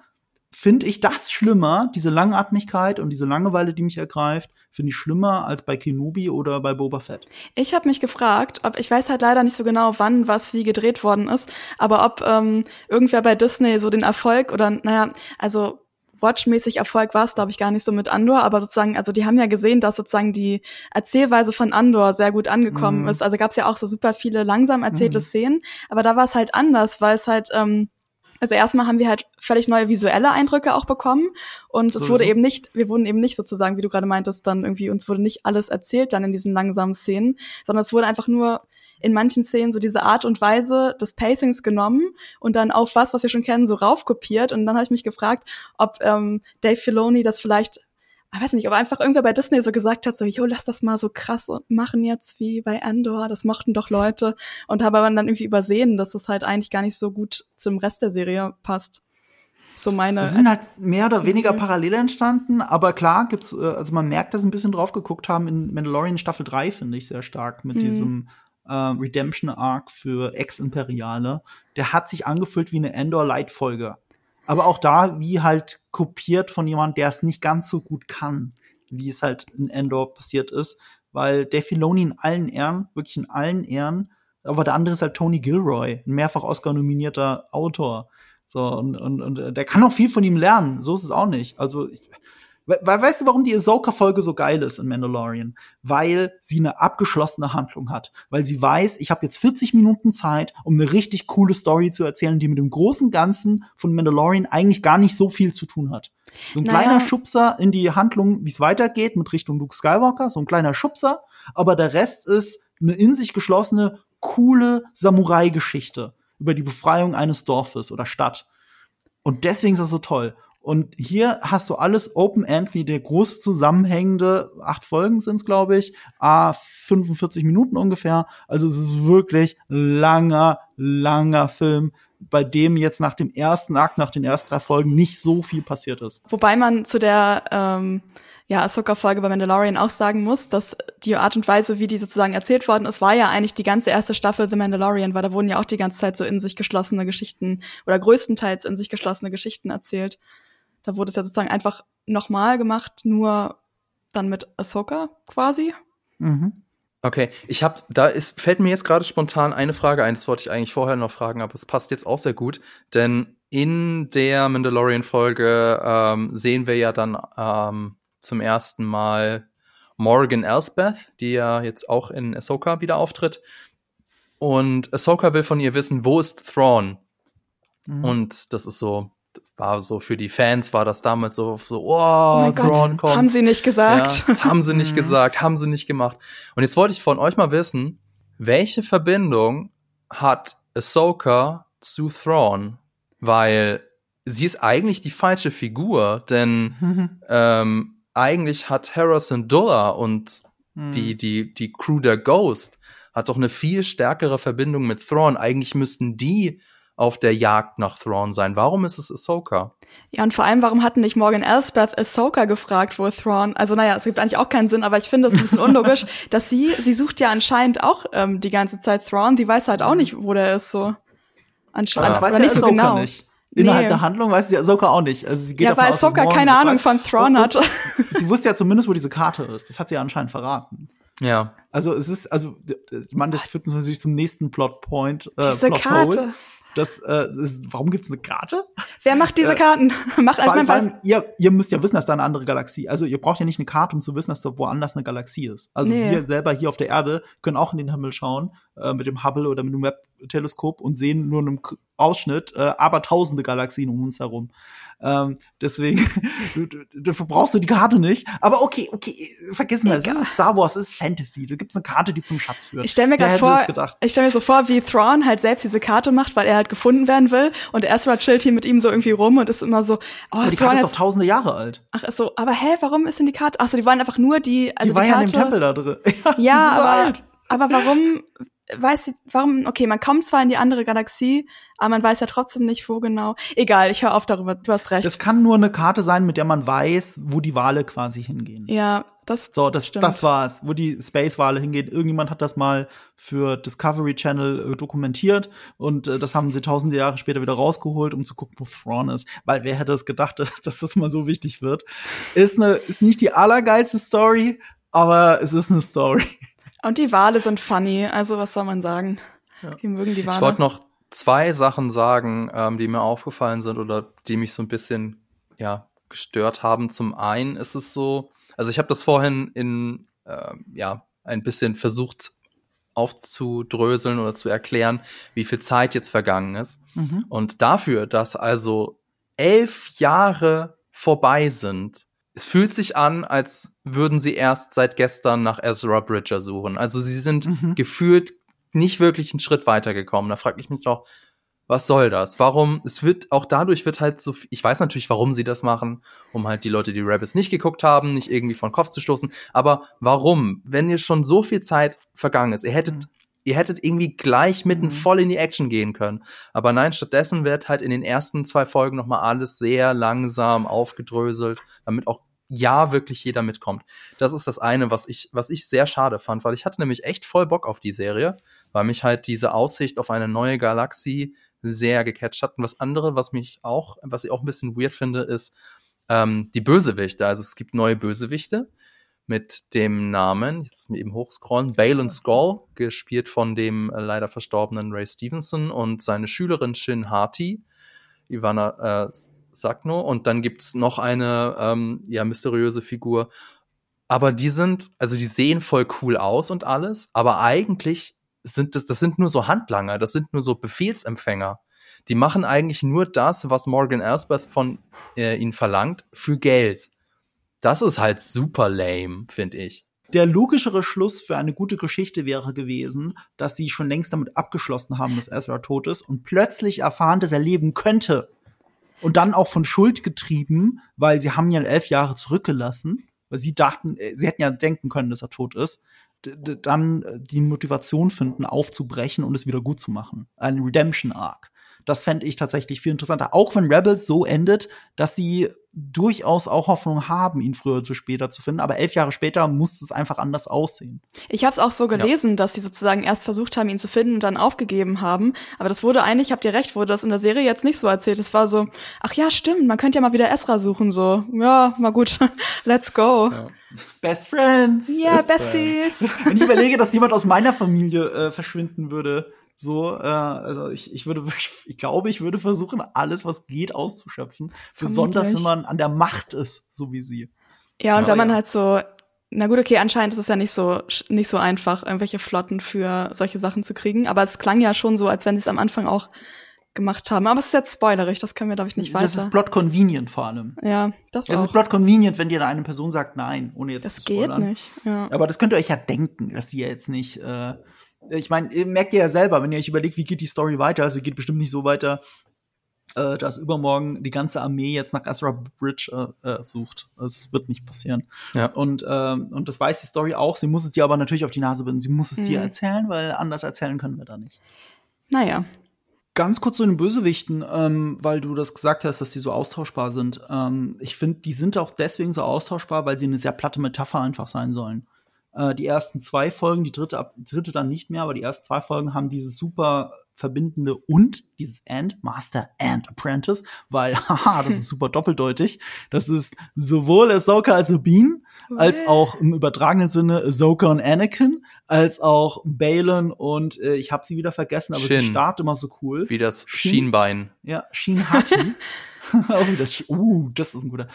finde ich das schlimmer, diese Langatmigkeit und diese Langeweile, die mich ergreift, finde ich schlimmer als bei Kenobi oder bei Boba Fett. Ich habe mich gefragt, ob ich weiß halt leider nicht so genau, wann was wie gedreht worden ist, aber ob ähm, irgendwer bei Disney so den Erfolg oder naja, also Watchmäßig Erfolg war es, glaube ich, gar nicht so mit Andor, aber sozusagen, also die haben ja gesehen, dass sozusagen die Erzählweise von Andor sehr gut angekommen mhm. ist. Also gab es ja auch so super viele langsam erzählte mhm. Szenen, aber da war es halt anders, weil es halt ähm, also erstmal haben wir halt völlig neue visuelle Eindrücke auch bekommen und es wurde eben nicht, wir wurden eben nicht sozusagen, wie du gerade meintest, dann irgendwie uns wurde nicht alles erzählt dann in diesen langsamen Szenen, sondern es wurde einfach nur in manchen Szenen so diese Art und Weise des Pacings genommen und dann auf was, was wir schon kennen, so raufkopiert. Und dann habe ich mich gefragt, ob ähm, Dave Filoni das vielleicht ich weiß nicht, aber einfach irgendwer bei Disney so gesagt hat, so, jo, lass das mal so krass machen jetzt wie bei Andor, das mochten doch Leute und habe aber dann irgendwie übersehen, dass das halt eigentlich gar nicht so gut zum Rest der Serie passt. So meine. Das sind halt mehr oder weniger parallel entstanden, aber klar gibt's, äh, also man merkt, dass sie ein bisschen drauf geguckt haben in Mandalorian Staffel 3, finde ich sehr stark, mit mhm. diesem äh, Redemption Arc für Ex-Imperiale. Der hat sich angefühlt wie eine Endor-Light-Folge. Aber auch da, wie halt kopiert von jemand, der es nicht ganz so gut kann, wie es halt in Endor passiert ist. Weil Dave Filoni in allen Ehren, wirklich in allen Ehren, aber der andere ist halt Tony Gilroy, ein mehrfach Oscar-nominierter Autor. So, und, und, und der kann auch viel von ihm lernen. So ist es auch nicht. Also, ich, We weißt du, warum die Ahsoka-Folge so geil ist in Mandalorian? Weil sie eine abgeschlossene Handlung hat. Weil sie weiß, ich habe jetzt 40 Minuten Zeit, um eine richtig coole Story zu erzählen, die mit dem großen Ganzen von Mandalorian eigentlich gar nicht so viel zu tun hat. So ein naja. kleiner Schubser in die Handlung, wie es weitergeht mit Richtung Luke Skywalker, so ein kleiner Schubser, aber der Rest ist eine in sich geschlossene, coole Samurai-Geschichte über die Befreiung eines Dorfes oder Stadt. Und deswegen ist das so toll. Und hier hast du alles Open End, wie der groß zusammenhängende, acht Folgen sind's, glaube ich, a 45 Minuten ungefähr. Also es ist wirklich langer, langer Film, bei dem jetzt nach dem ersten Akt, nach den ersten drei Folgen nicht so viel passiert ist. Wobei man zu der ähm, ja, Ahsoka-Folge bei Mandalorian auch sagen muss, dass die Art und Weise, wie die sozusagen erzählt worden ist, war ja eigentlich die ganze erste Staffel The Mandalorian, weil da wurden ja auch die ganze Zeit so in sich geschlossene Geschichten oder größtenteils in sich geschlossene Geschichten erzählt. Da wurde es ja sozusagen einfach nochmal gemacht, nur dann mit Ahsoka quasi. Mhm. Okay, ich habe, da ist, fällt mir jetzt gerade spontan eine Frage ein, das wollte ich eigentlich vorher noch fragen, aber es passt jetzt auch sehr gut, denn in der Mandalorian-Folge ähm, sehen wir ja dann ähm, zum ersten Mal Morgan Elsbeth, die ja jetzt auch in Ahsoka wieder auftritt. Und Ahsoka will von ihr wissen, wo ist Thrawn? Mhm. Und das ist so war so für die Fans war das damals so so oh, oh Thrawn kommt. Haben sie nicht gesagt. Ja, haben sie nicht mhm. gesagt, haben sie nicht gemacht. Und jetzt wollte ich von euch mal wissen, welche Verbindung hat Ahsoka zu Thrawn? Weil sie ist eigentlich die falsche Figur, denn mhm. ähm, eigentlich hat Harrison Dulla und mhm. die die die Crew der Ghost hat doch eine viel stärkere Verbindung mit Thrawn. Eigentlich müssten die auf der Jagd nach Thrawn sein. Warum ist es Ahsoka? Ja, und vor allem, warum hatten nicht Morgan Elsbeth Ahsoka gefragt, wo Thrawn, also naja, es gibt eigentlich auch keinen Sinn, aber ich finde es ein bisschen unlogisch, dass sie, sie sucht ja anscheinend auch ähm, die ganze Zeit Thrawn, die weiß halt auch nicht, wo der ist, so. Anscheinend, ja. weiß nicht so genau. Nicht. Innerhalb nee. der Handlung weiß sie Ahsoka auch nicht. Also sie geht ja, weil Ahsoka keine Ahnung weiß. von Thrawn hat. sie wusste ja zumindest, wo diese Karte ist. Das hat sie ja anscheinend verraten. Ja. Also es ist, also, ich meine, das führt uns natürlich zum nächsten Plotpoint. Äh, Diese Plot Karte. Das, äh, ist, warum gibt's eine Karte? Wer macht diese äh, Karten? macht vor, allem, vor allem, ihr, ihr müsst ja wissen, dass da eine andere Galaxie. Also ihr braucht ja nicht eine Karte, um zu wissen, dass da woanders eine Galaxie ist. Also nee. wir selber hier auf der Erde können auch in den Himmel schauen äh, mit dem Hubble oder mit dem Webb-Teleskop und sehen nur einen Ausschnitt, äh, aber tausende Galaxien um uns herum. Ähm, deswegen, dafür brauchst du die Karte nicht. Aber okay, okay, vergiss mal, es ist Star Wars, es ist Fantasy. Da gibt's eine Karte, die zum Schatz führt. Ich stelle mir gerade vor, ich stelle mir so vor, wie Thrawn halt selbst diese Karte macht, weil er halt gefunden werden will und Ezra chillt hier mit ihm so irgendwie rum und ist immer so, oh, aber die Karte ist doch tausende Jahre alt. Ach so, aber hä, warum ist denn die Karte? Ach so, die waren einfach nur die, also die, war die Karte, ja in dem Tempel da drin. ja, ja aber, alt. aber warum weiß ich, warum, okay, man kommt zwar in die andere Galaxie, aber man weiß ja trotzdem nicht, wo genau. Egal, ich höre auf darüber, du hast recht. Das kann nur eine Karte sein, mit der man weiß, wo die Wale quasi hingehen. Ja, das So, das, stimmt. das war's, wo die Space-Wale hingehen. Irgendjemand hat das mal für Discovery Channel äh, dokumentiert und äh, das haben sie tausende Jahre später wieder rausgeholt, um zu gucken, wo Thrawn ist. Weil wer hätte es gedacht, dass das mal so wichtig wird. Ist, eine, ist nicht die allergeilste Story, aber es ist eine Story. Und die Wale sind funny, also was soll man sagen? Ja. Die mögen die Wale. Ich wollte noch zwei Sachen sagen, ähm, die mir aufgefallen sind oder die mich so ein bisschen ja gestört haben. Zum einen ist es so, also ich habe das vorhin in äh, ja ein bisschen versucht aufzudröseln oder zu erklären, wie viel Zeit jetzt vergangen ist. Mhm. Und dafür, dass also elf Jahre vorbei sind, es fühlt sich an, als würden sie erst seit gestern nach Ezra Bridger suchen. Also sie sind mhm. gefühlt nicht wirklich einen Schritt weitergekommen. Da frage ich mich doch, was soll das? Warum? Es wird auch dadurch wird halt so. Ich weiß natürlich, warum sie das machen, um halt die Leute, die Rebels nicht geguckt haben, nicht irgendwie von Kopf zu stoßen. Aber warum? Wenn ihr schon so viel Zeit vergangen ist, ihr hättet mhm ihr hättet irgendwie gleich mitten mhm. voll in die Action gehen können. Aber nein, stattdessen wird halt in den ersten zwei Folgen nochmal alles sehr langsam aufgedröselt, damit auch ja wirklich jeder mitkommt. Das ist das eine, was ich, was ich sehr schade fand, weil ich hatte nämlich echt voll Bock auf die Serie, weil mich halt diese Aussicht auf eine neue Galaxie sehr gecatcht hat. Und das andere, was mich auch, was ich auch ein bisschen weird finde, ist ähm, die Bösewichte. Also es gibt neue Bösewichte mit dem Namen, ich muss mir eben hochscrollen, Balin Skull, gespielt von dem äh, leider verstorbenen Ray Stevenson und seine Schülerin Shin Hati, Ivana äh, Sagno. Und dann gibt's noch eine ähm, ja mysteriöse Figur. Aber die sind, also die sehen voll cool aus und alles, aber eigentlich sind das, das sind nur so Handlanger, das sind nur so Befehlsempfänger. Die machen eigentlich nur das, was Morgan Elsbeth von äh, ihnen verlangt, für Geld. Das ist halt super lame, finde ich. Der logischere Schluss für eine gute Geschichte wäre gewesen, dass sie schon längst damit abgeschlossen haben, dass Ezra tot ist und plötzlich erfahren, dass er leben könnte. Und dann auch von Schuld getrieben, weil sie haben ja elf Jahre zurückgelassen, weil sie dachten, äh, sie hätten ja denken können, dass er tot ist dann äh, die Motivation finden, aufzubrechen und es wieder gut zu machen. Ein Redemption Arc. Das fände ich tatsächlich viel interessanter. Auch wenn Rebels so endet, dass sie durchaus auch Hoffnung haben, ihn früher oder später zu finden. Aber elf Jahre später muss es einfach anders aussehen. Ich habe es auch so gelesen, ja. dass sie sozusagen erst versucht haben, ihn zu finden und dann aufgegeben haben. Aber das wurde eigentlich, habt ihr recht, wurde das in der Serie jetzt nicht so erzählt. Es war so, ach ja, stimmt, man könnte ja mal wieder Esra suchen. So, ja, mal gut, let's go. Ja. Best Friends. Ja, yeah, Besties. Friends. Wenn ich überlege, dass jemand aus meiner Familie äh, verschwinden würde, so, äh, also ich, ich würde, ich glaube, ich würde versuchen, alles, was geht, auszuschöpfen. Besonders wenn man an der Macht ist, so wie sie. Ja, und ja, wenn man halt so, na gut, okay, anscheinend ist es ja nicht so, nicht so einfach, irgendwelche Flotten für solche Sachen zu kriegen. Aber es klang ja schon so, als wenn sie es am Anfang auch gemacht haben. Aber es ist jetzt spoilerig, das können wir, glaube ich, nicht weiter. Das ist plot convenient vor allem. Ja, das Es ist plot convenient, wenn dir eine Person sagt nein, ohne jetzt das zu spoilern. geht nicht, ja. Aber das könnt ihr euch ja denken, dass die ja jetzt nicht äh, ich meine, ihr merkt ihr ja selber, wenn ihr euch überlegt, wie geht die Story weiter, also geht bestimmt nicht so weiter, äh, dass übermorgen die ganze Armee jetzt nach Ezra Bridge äh, äh, sucht. Das wird nicht passieren. Ja. Und, ähm, und das weiß die Story auch. Sie muss es dir aber natürlich auf die Nase binden. Sie muss es Mhm. dir erzählen, weil anders erzählen können wir da nicht. Naja. Ganz kurz zu den Bösewichten, ähm, weil du das gesagt hast, dass die so austauschbar sind. Ähm, ich finde, die sind auch deswegen so austauschbar, weil sie eine sehr platte Metapher einfach sein sollen. Äh, die ersten zwei Folgen, die dritte, ab, die dritte dann nicht mehr, aber die ersten zwei Folgen haben dieses super verbindende und dieses and, Master and Apprentice, weil, haha, das ist super doppeldeutig. Das ist sowohl Ahsoka als auch Bean, als auch im übertragenen Sinne Ahsoka und Anakin, als auch Balin und äh, ich habe sie wieder vergessen, aber sie Shin. startet immer so cool. Wie das Shin- Schienbein. Ja, Shin Hati. oh, das, uh, das ist ein guter.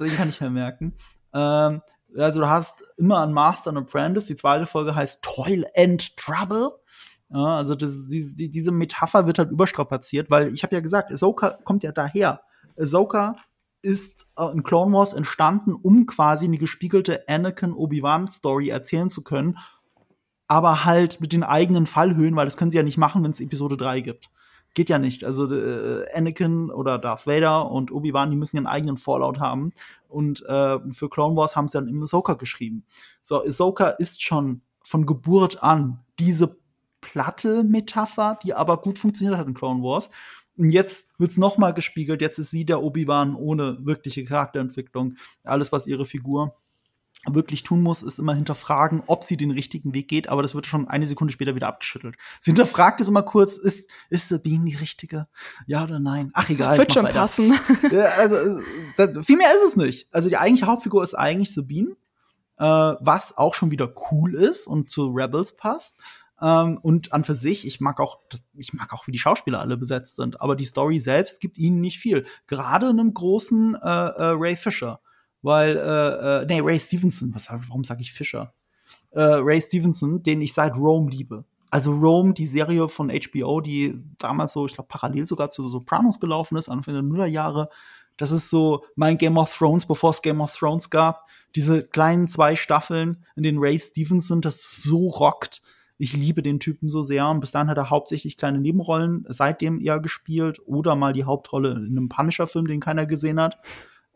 Den kann ich mir merken. Ähm, also du hast immer einen Master und Apprentice. Die zweite Folge heißt Toil and Trouble. Ja, also das, die, diese Metapher wird halt überstrapaziert, weil ich habe ja gesagt, Ahsoka kommt ja daher. Ahsoka ist äh, in Clone Wars entstanden, um quasi eine gespiegelte Anakin-Obi-Wan-Story erzählen zu können, aber halt mit den eigenen Fallhöhen, weil das können sie ja nicht machen, wenn es Episode 3 gibt. Geht ja nicht. Also äh, Anakin oder Darth Vader und Obi-Wan, die müssen ihren eigenen Fallout haben. Und äh, für Clone Wars haben sie dann im Ahsoka geschrieben. So, Ahsoka ist schon von Geburt an diese platte Metapher, die aber gut funktioniert hat in Clone Wars. Und jetzt wird's noch mal gespiegelt. Jetzt ist sie der Obi-Wan ohne wirkliche Charakterentwicklung. Alles, was ihre Figur wirklich tun muss, ist immer hinterfragen, ob sie den richtigen Weg geht, aber das wird schon eine Sekunde später wieder abgeschüttelt. Sie hinterfragt es immer kurz, ist, ist Sabine die richtige? Ja oder nein? Ach egal. Wird ich schon weiter. passen. Also, äh, das, viel mehr ist es nicht. Also die eigentliche Hauptfigur ist eigentlich Sabine, äh, was auch schon wieder cool ist und zu Rebels passt. Ähm, und an für sich, ich mag auch, das, ich mag auch, wie die Schauspieler alle besetzt sind, aber die Story selbst gibt ihnen nicht viel. Gerade einem großen äh, äh, Ray Fisher. Weil, äh, äh, nee, Ray Stevenson, was, warum sage ich Fisher? Äh, Ray Stevenson, den ich seit Rome liebe. Also Rome, die Serie von HBO, die damals so, ich glaube, parallel sogar zu Sopranos gelaufen ist, Anfang der Nullerjahre. Das ist so mein Game of Thrones, bevor es Game of Thrones gab. Diese kleinen zwei Staffeln, in denen Ray Stevenson das so rockt. Ich liebe den Typen so sehr. Und bis dahin hat er hauptsächlich kleine Nebenrollen seitdem eher gespielt oder mal die Hauptrolle in einem Punisher-Film, den keiner gesehen hat.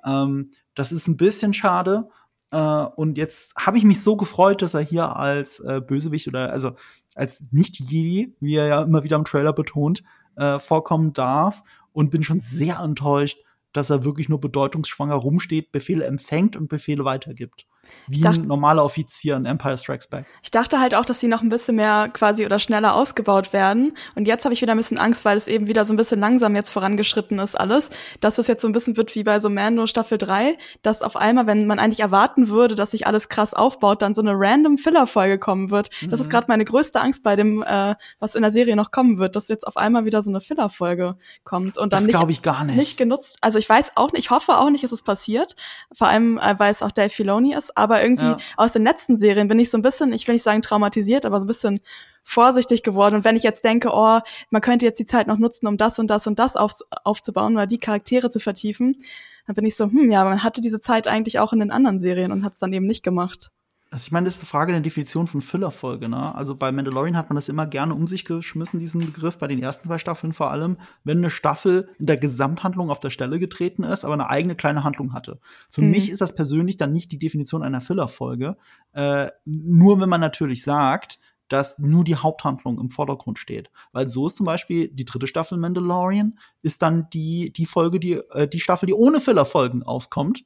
Ähm, das ist ein bisschen schade. Äh, und jetzt habe ich mich so gefreut, dass er hier als äh, Bösewicht oder also als Nicht-Jedi, wie er ja immer wieder im Trailer betont, äh, vorkommen darf. Und bin schon sehr enttäuscht, dass er wirklich nur bedeutungsschwanger rumsteht, Befehle empfängt und Befehle weitergibt. Wie dachte- ein normaler Offizier in Empire Strikes Back. Ich dachte halt auch, dass sie noch ein bisschen mehr quasi oder schneller ausgebaut werden. Und jetzt habe ich wieder ein bisschen Angst, weil es eben wieder so ein bisschen langsam jetzt vorangeschritten ist alles, dass es jetzt so ein bisschen wird wie bei so Mando Staffel 3, dass auf einmal, wenn man eigentlich erwarten würde, dass sich alles krass aufbaut, dann so eine random Filler-Folge kommen wird. Das Mhm. ist gerade meine größte Angst bei dem, äh, was in der Serie noch kommen wird, dass jetzt auf einmal wieder so eine Filler-Folge kommt und dann Das nicht glaube ich gar nicht. nicht genutzt. Also ich weiß auch nicht, ich hoffe auch nicht, dass es passiert. Vor allem, äh, weil es auch Dave Filoni ist. Aber irgendwie Ja. aus den letzten Serien bin ich so ein bisschen, ich will nicht sagen traumatisiert, aber so ein bisschen vorsichtig geworden. Und wenn ich jetzt denke, oh, man könnte jetzt die Zeit noch nutzen, um das und das und das auf, aufzubauen oder die Charaktere zu vertiefen, dann bin ich so, hm, ja, man hatte diese Zeit eigentlich auch in den anderen Serien und hat es dann eben nicht gemacht. Also ich meine, das ist eine Frage der Definition von Filler-Folge, ne? Also bei Mandalorian hat man das immer gerne um sich geschmissen, diesen Begriff, bei den ersten zwei Staffeln vor allem, wenn eine Staffel in der Gesamthandlung auf der Stelle getreten ist, aber eine eigene kleine Handlung hatte. Für Mhm. mich ist das persönlich dann nicht die Definition einer Filler-Folge. Äh, nur wenn man natürlich sagt, dass nur die Haupthandlung im Vordergrund steht. Weil so ist zum Beispiel die dritte Staffel Mandalorian, ist dann die, die Folge, die, äh, die Staffel, die ohne Filler-Folgen auskommt,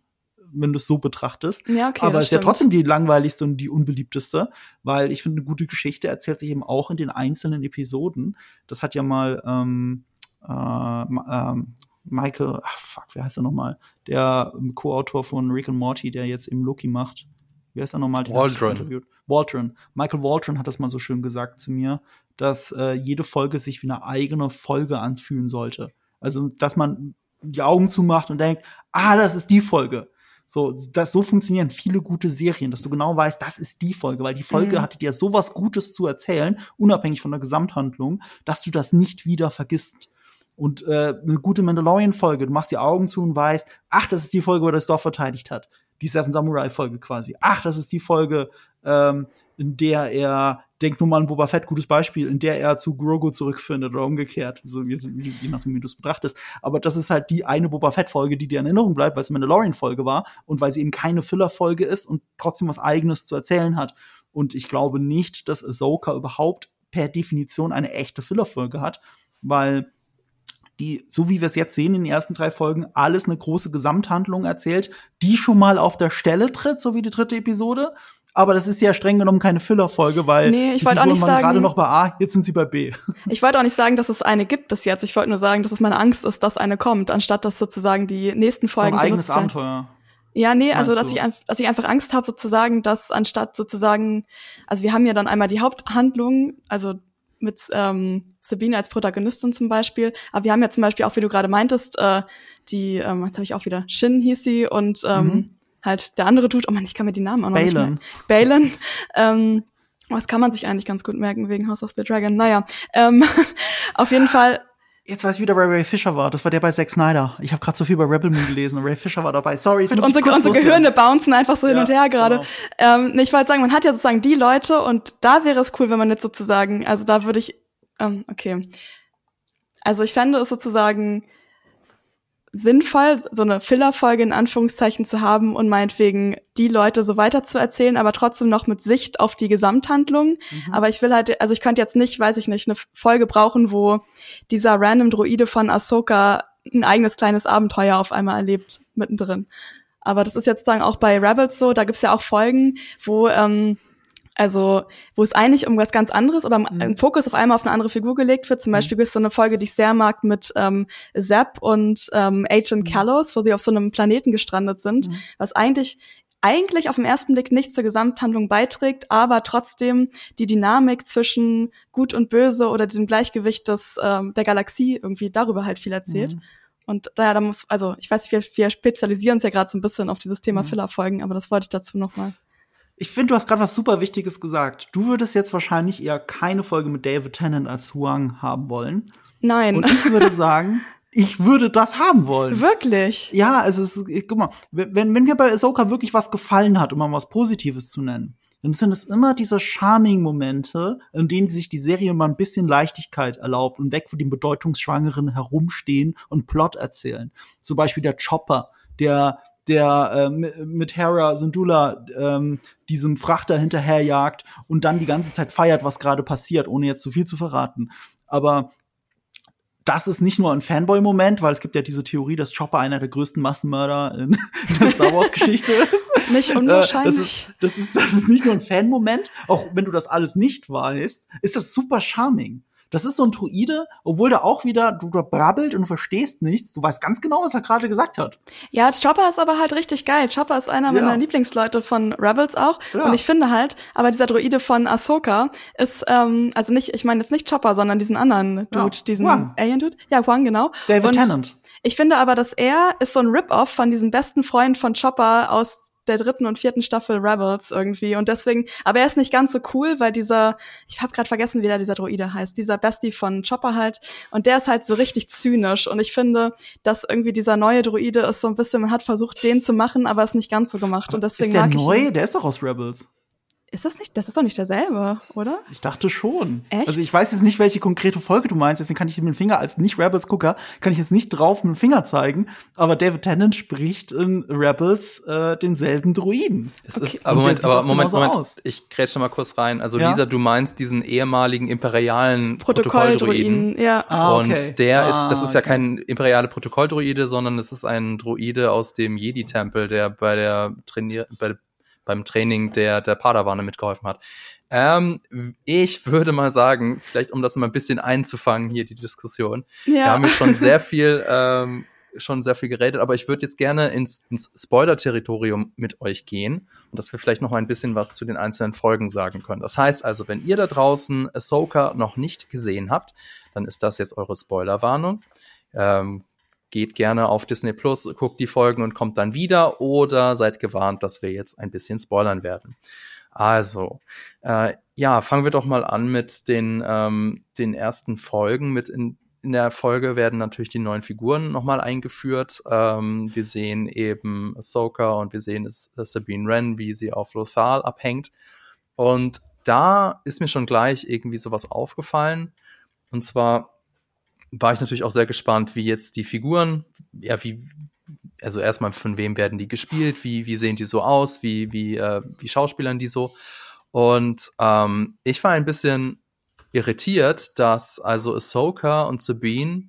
wenn du es so betrachtest. Ja, okay. aber das ist ja trotzdem die langweiligste und die unbeliebteste, weil ich finde, eine gute Geschichte erzählt sich eben auch in den einzelnen Episoden. Das hat ja mal ähm, äh, ähm, Michael, ach fuck, wer heißt er nochmal? Der ähm, Co-Autor von Rick and Morty, der jetzt eben Loki macht. Wie heißt er nochmal? Waldron. Waldron. Michael Waldron hat das mal so schön gesagt zu mir, dass äh, jede Folge sich wie eine eigene Folge anfühlen sollte. Also, dass man die Augen zumacht und denkt, ah, das ist die Folge. So, das, so funktionieren viele gute Serien, dass du genau weißt, das ist die Folge, weil die Folge Mhm. hatte dir sowas Gutes zu erzählen, unabhängig von der Gesamthandlung, dass du das nicht wieder vergisst. Und äh, eine gute Mandalorian-Folge, du machst die Augen zu und weißt, ach, das ist die Folge, wo er das Dorf verteidigt hat. Die Seven Samurai-Folge quasi. Ach, das ist die Folge, ähm, in der er denk nur mal an Boba Fett, gutes Beispiel, in der er zu Grogu zurückfindet oder umgekehrt, so je, je nachdem, wie du es betrachtest. Aber das ist halt die eine Boba Fett-Folge, die dir in Erinnerung bleibt, weil es eine Mandalorian-Folge war und weil sie eben keine Filler-Folge ist und trotzdem was Eigenes zu erzählen hat. Und ich glaube nicht, dass Ahsoka überhaupt per Definition eine echte Filler-Folge hat, weil die, so wie wir es jetzt sehen in den ersten drei Folgen, alles eine große Gesamthandlung erzählt, die schon mal auf der Stelle tritt, so wie die dritte Episode. Aber das ist ja streng genommen keine Füllerfolge, weil nee, ich wollte auch nicht sagen, gerade noch bei A, jetzt sind sie bei B. Ich wollte auch nicht sagen, dass es eine gibt bis jetzt. Ich wollte nur sagen, dass es meine Angst ist, dass eine kommt, anstatt dass sozusagen die nächsten Folgen so ein eigenes Abenteuer. Ja, nee, also dass ich, dass ich einfach Angst habe, sozusagen, dass anstatt sozusagen, also wir haben ja dann einmal die Haupthandlung, also mit ähm, Sabine als Protagonistin zum Beispiel. Aber wir haben ja zum Beispiel auch, wie du gerade meintest, äh, die, ähm, jetzt habe ich auch wieder, Shin hieß sie und ähm, mhm. halt der andere Dude, oh man, ich kann mir die Namen auch noch Balen. nicht. Balen. Ähm, was kann man sich eigentlich ganz gut merken wegen House of the Dragon? Naja, ähm, auf jeden Fall Jetzt weiß ich wieder, wer Ray Fisher war. Das war der bei Zack Snyder. Ich habe gerade so viel bei Rebel Moon gelesen und Ray Fisher war dabei. Sorry, muss unsere, unsere Gehirne bouncen einfach so ja, hin und her gerade. Genau. Ähm, ich wollte sagen, man hat ja sozusagen die Leute und da wäre es cool, wenn man jetzt sozusagen, also da würde ich, ähm, okay. Also ich fände es sozusagen sinnvoll, so eine Filler-Folge in Anführungszeichen zu haben und meinetwegen die Leute so weiter zu erzählen, aber trotzdem noch mit Sicht auf die Gesamthandlung. Mhm. Aber ich will halt, also ich könnte jetzt nicht, weiß ich nicht, eine Folge brauchen, wo dieser random Droide von Ahsoka ein eigenes kleines Abenteuer auf einmal erlebt, mittendrin. Aber das ist jetzt sozusagen auch bei Rebels so, da gibt's ja auch Folgen, wo ähm, also, wo es eigentlich um was ganz anderes oder mhm. ein Fokus auf einmal auf eine andere Figur gelegt wird. Zum mhm. Beispiel gibt es so eine Folge, die ich sehr mag, mit ähm, Zapp und ähm, Agent mhm. Callos, wo sie auf so einem Planeten gestrandet sind, mhm. was eigentlich eigentlich auf den ersten Blick nicht zur Gesamthandlung beiträgt, aber trotzdem die Dynamik zwischen Gut und Böse oder dem Gleichgewicht des, ähm, der Galaxie irgendwie darüber halt viel erzählt. Mhm. Und daher, da muss, also ich weiß nicht, wir, wir spezialisieren uns ja gerade so ein bisschen auf dieses Thema mhm. Filler-Folgen, aber das wollte ich dazu nochmal. Ich finde, du hast gerade was super Wichtiges gesagt. Du würdest jetzt wahrscheinlich eher keine Folge mit David Tennant als Huang haben wollen. Nein. Und ich würde sagen, ich würde das haben wollen. Wirklich? Ja, also es ist, guck mal, wenn, wenn mir bei Ahsoka wirklich was gefallen hat, um mal was Positives zu nennen, dann sind es immer diese Charming-Momente, in denen sich die Serie mal ein bisschen Leichtigkeit erlaubt und weg von dem Bedeutungsschwangeren herumstehen und Plot erzählen. Zum Beispiel der Chopper, der der äh, mit Hera Syndulla ähm, diesem Frachter hinterherjagt und dann die ganze Zeit feiert, was gerade passiert, ohne jetzt zu viel zu verraten. Aber das ist nicht nur ein Fanboy-Moment, weil es gibt ja diese Theorie, dass Chopper einer der größten Massenmörder in, in der Star Wars-Geschichte ist. Nicht unwahrscheinlich. Äh, das, ist, das, ist, das ist nicht nur ein Fan-Moment, auch wenn du das alles nicht weißt, ist das super charming. Das ist so ein Druide, obwohl der auch wieder, du, du brabbelt und du verstehst nichts. Du weißt ganz genau, was er gerade gesagt hat. Ja, Chopper ist aber halt richtig geil. Chopper ist einer ja. meiner Lieblingsleute von Rebels auch. Ja. Und ich finde halt, aber dieser Druide von Ahsoka ist, ähm, also nicht, ich meine jetzt nicht Chopper, sondern diesen anderen Dude, ja. diesen Alien-Dude. Ja, Huang, genau. David und Tennant. Ich finde aber, dass er ist so ein Rip-Off von diesem besten Freund von Chopper aus der dritten und vierten Staffel Rebels irgendwie. Und deswegen, aber er ist nicht ganz so cool, weil dieser, ich habe gerade vergessen, wie der dieser Droide heißt, dieser Bestie von Chopper halt. Und der ist halt so richtig zynisch. Und ich finde, dass irgendwie dieser neue Droide ist so ein bisschen, man hat versucht, den zu machen, aber ist nicht ganz so gemacht. Und deswegen ist der mag neu? ich Der ist doch aus Rebels. Ist das nicht, das ist doch nicht derselbe, oder? Ich dachte schon. Echt? Also ich weiß jetzt nicht, welche konkrete Folge du meinst, deswegen kann ich mit dem Finger als nicht Rebels-Gucker, kann ich jetzt nicht drauf mit dem Finger zeigen, aber David Tennant spricht in Rebels äh, denselben Druiden. Das okay. ist, aber Moment, aber Moment, Moment, aus. ich grätsche mal kurz rein. Also ja? Lisa, du meinst diesen ehemaligen imperialen Protokolldruiden. Ja. Ah, okay. Und der ah, ist, das ist ja kein imperiale Protokolldruide, sondern es ist ein Druide aus dem Jedi-Tempel, der bei der Trainier, bei beim Training der, der Padawane mitgeholfen hat. Ähm, ich würde mal sagen, vielleicht um das mal ein bisschen einzufangen hier, die Diskussion. Ja. Wir haben jetzt schon sehr viel, ähm, schon sehr viel geredet, aber ich würde jetzt gerne ins, ins Spoiler-Territorium mit euch gehen und dass wir vielleicht noch mal ein bisschen was zu den einzelnen Folgen sagen können. Das heißt also, wenn ihr da draußen Ahsoka noch nicht gesehen habt, dann ist das jetzt eure Spoilerwarnung. Ähm, geht gerne auf Disney Plus, guckt die Folgen und kommt dann wieder oder seid gewarnt, dass wir jetzt ein bisschen spoilern werden. Also, äh, ja, fangen wir doch mal an mit den, ähm, den ersten Folgen. Mit in, in der Folge werden natürlich die neuen Figuren nochmal eingeführt. Ähm, wir sehen eben Ahsoka und wir sehen es, Sabine Wren, wie sie auf Lothal abhängt. Und da ist mir schon gleich irgendwie sowas aufgefallen. Und zwar war ich natürlich auch sehr gespannt, wie jetzt die Figuren, ja, wie, also erstmal von wem werden die gespielt, wie, wie sehen die so aus, wie, wie, äh, wie schauspielern die so. Und ähm, ich war ein bisschen irritiert, dass also Ahsoka und Sabine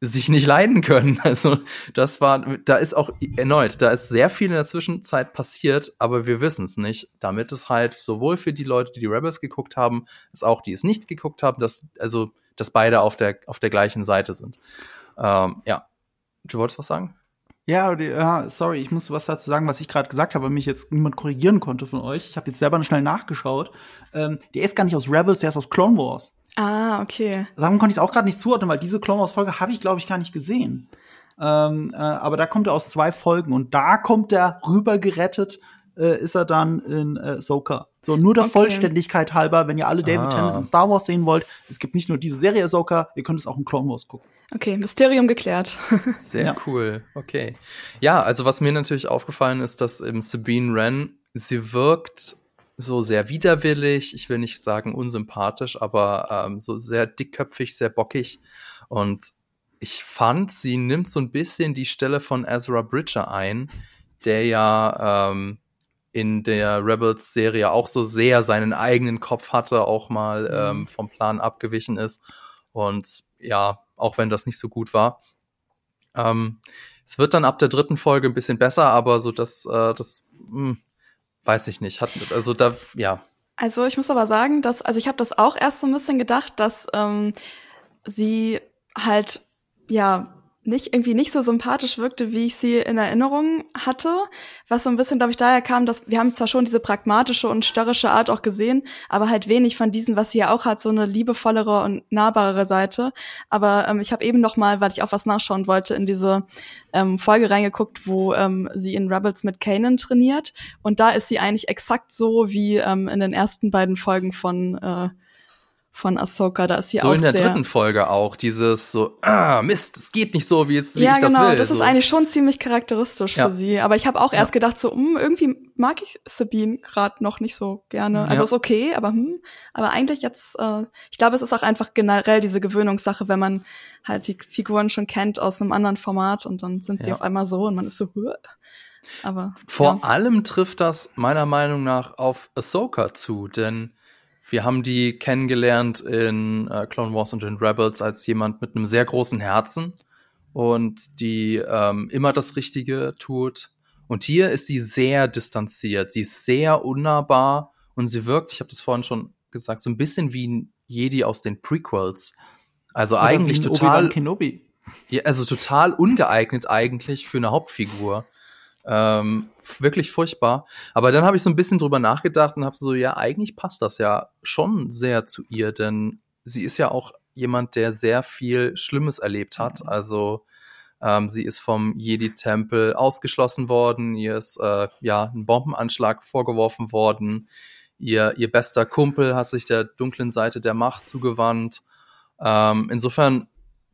sich nicht leiden können. Also das war, da ist auch erneut, da ist sehr viel in der Zwischenzeit passiert, aber wir wissen es nicht. Damit es halt sowohl für die Leute, die die Rebels geguckt haben, als auch die es nicht geguckt haben, dass also dass beide auf der auf der gleichen Seite sind. Ähm, ja, du wolltest was sagen? Ja, ja, sorry, ich muss was dazu sagen, was ich gerade gesagt habe, weil mich jetzt niemand korrigieren konnte von euch. Ich habe jetzt selber schnell nachgeschaut. Ähm, der ist gar nicht aus Rebels, der ist aus Clone Wars. Ah, okay. Sagen konnte ich es auch gerade nicht zuordnen, weil diese Clone Wars Folge habe ich, glaube ich, gar nicht gesehen. Ähm, äh, aber da kommt er aus zwei Folgen und da kommt er rüber gerettet, äh, ist er dann in äh, Soka. So, nur der okay. Vollständigkeit halber, wenn ihr alle David ah. Tennant in Star Wars sehen wollt, es gibt nicht nur diese Serie Ahsoka, ihr könnt es auch in Clone Wars gucken. Okay, Mysterium geklärt. Sehr ja. cool. Okay. Ja, also was mir natürlich aufgefallen ist, dass im Sabine Wren, sie wirkt so sehr widerwillig, ich will nicht sagen unsympathisch, aber ähm, so sehr dickköpfig, sehr bockig. Und ich fand, sie nimmt so ein bisschen die Stelle von Ezra Bridger ein, der ja ähm, in der Rebels-Serie auch so sehr seinen eigenen Kopf hatte, auch mal mhm. ähm, vom Plan abgewichen ist. Und ja, auch wenn das nicht so gut war. Ähm, es wird dann ab der dritten Folge ein bisschen besser, aber so das, äh, das mh, hm, weiß ich nicht. Hat, also da, ja. Also ich muss aber sagen, dass, also ich habe das auch erst so ein bisschen gedacht, dass ähm, sie halt ja nicht irgendwie nicht so sympathisch wirkte, wie ich sie in Erinnerung hatte, was so ein bisschen, glaube ich, daher kam, dass wir haben zwar schon diese pragmatische und störrische Art auch gesehen, aber halt wenig von diesen, was sie ja auch hat, so eine liebevollere und nahbarere Seite. Aber ähm, ich habe eben noch mal, weil ich auch was nachschauen wollte, in diese ähm, Folge reingeguckt, wo ähm, sie in Rebels mit Kanan trainiert und da ist sie eigentlich exakt so wie ähm, in den ersten beiden Folgen von äh, von Ahsoka. Da ist sie so auch in der sehr dritten Folge auch dieses so ah Mist, es geht nicht so wie es wie ja, ich genau, das will. das so. ist eigentlich schon ziemlich charakteristisch ja. für sie. Aber ich habe auch ja. erst gedacht so, hm, irgendwie mag ich Sabine gerade noch nicht so gerne. Also ja. ist okay, aber hm, aber eigentlich jetzt, äh, ich glaube, es ist auch einfach generell diese Gewöhnungssache, wenn man halt die Figuren schon kennt aus einem anderen Format und dann sind sie auf einmal so und man ist so. Huh. Aber vor allem trifft das meiner Meinung nach auf Ahsoka zu, denn wir haben die kennengelernt in äh, Clone Wars und in Rebels als jemand mit einem sehr großen Herzen und die ähm, immer das Richtige tut. Und hier ist sie sehr distanziert, sie ist sehr unnahbar und sie wirkt, ich habe das vorhin schon gesagt, so ein bisschen wie ein Jedi aus den Prequels. Also Oder eigentlich total Kenobi. Ja, also total ungeeignet eigentlich für eine Hauptfigur. Ähm, wirklich furchtbar. Aber dann habe ich so ein bisschen drüber nachgedacht und habe so, ja, eigentlich passt das ja schon sehr zu ihr, denn sie ist ja auch jemand, der sehr viel Schlimmes erlebt hat. Also ähm, sie ist vom Jedi-Tempel ausgeschlossen worden, ihr ist äh, ja ein Bombenanschlag vorgeworfen worden, ihr, ihr bester Kumpel hat sich der dunklen Seite der Macht zugewandt. Ähm, insofern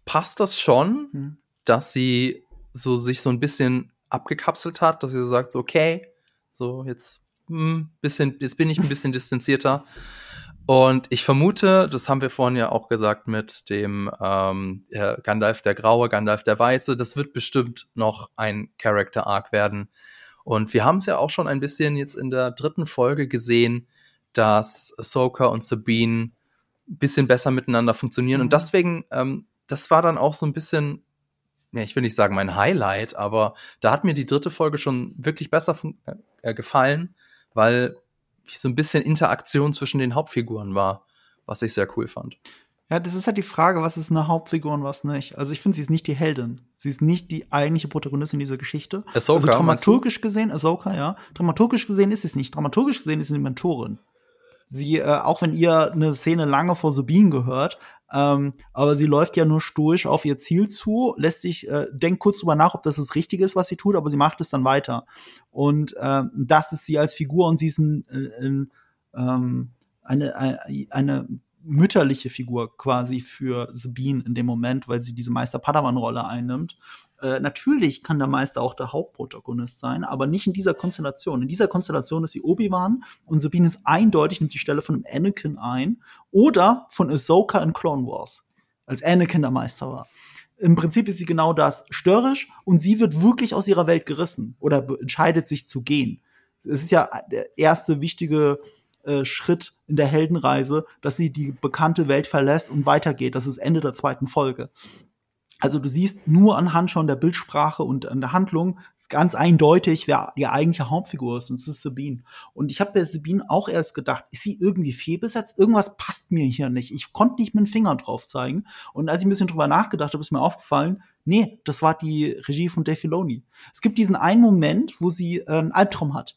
passt das schon, mhm. dass sie so sich so ein bisschen abgekapselt hat, dass sie sagt, so, okay, so jetzt hm, bisschen, jetzt bin ich ein bisschen distanzierter. Und ich vermute, das haben wir vorhin ja auch gesagt mit dem ähm, Gandalf der Graue, Gandalf der Weiße, das wird bestimmt noch ein Character Arc werden. Und wir haben es ja auch schon ein bisschen jetzt in der dritten Folge gesehen, dass Ahsoka und Sabine ein bisschen besser miteinander funktionieren. Und mhm. deswegen, ähm, das war dann auch so ein bisschen ja, ich will nicht sagen mein Highlight, aber da hat mir die dritte Folge schon wirklich besser äh, gefallen, weil so ein bisschen Interaktion zwischen den Hauptfiguren war, was ich sehr cool fand. Ja, das ist halt die Frage, was ist eine Hauptfigur und was nicht. Also ich finde, sie ist nicht die Heldin. Sie ist nicht die eigentliche Protagonistin dieser Geschichte. Ahsoka, also dramaturgisch gesehen, Ahsoka, ja. Dramaturgisch gesehen ist sie es nicht. Dramaturgisch gesehen ist sie eine Mentorin. Sie, äh, auch wenn ihr eine Szene lange vor Sabine gehört, ähm, aber sie läuft ja nur stoisch auf ihr Ziel zu, lässt sich, äh, denkt kurz drüber nach, ob das das Richtige ist, was sie tut, aber sie macht es dann weiter. Und äh, das ist sie als Figur und sie ist ein, ein, ähm, eine, eine, eine mütterliche Figur quasi für Sabine in dem Moment, weil sie diese Meister-Padawan-Rolle einnimmt. Äh, natürlich kann der Meister auch der Hauptprotagonist sein, aber nicht in dieser Konstellation. In dieser Konstellation ist sie Obi-Wan und Sabine ist eindeutig, nimmt die Stelle von Anakin ein oder von Ahsoka in Clone Wars, als Anakin der Meister war. Im Prinzip ist sie genau das, störrisch und sie wird wirklich aus ihrer Welt gerissen oder entscheidet sich zu gehen. Es ist ja der erste wichtige äh, Schritt in der Heldenreise, dass sie die bekannte Welt verlässt und weitergeht. Das ist Ende der zweiten Folge. Also du siehst nur anhand schon der Bildsprache und an der Handlung ganz eindeutig, wer die eigentliche Hauptfigur ist, und das ist Sabine. Und ich habe bei Sabine auch erst gedacht, ist sie irgendwie fehlbesetzt? Irgendwas passt mir hier nicht. Ich konnte nicht mit dem Finger drauf zeigen. Und als ich ein bisschen drüber nachgedacht habe, ist mir aufgefallen, nee, das war die Regie von Dave Filoni. Es gibt diesen einen Moment, wo sie äh, einen Albtraum hat.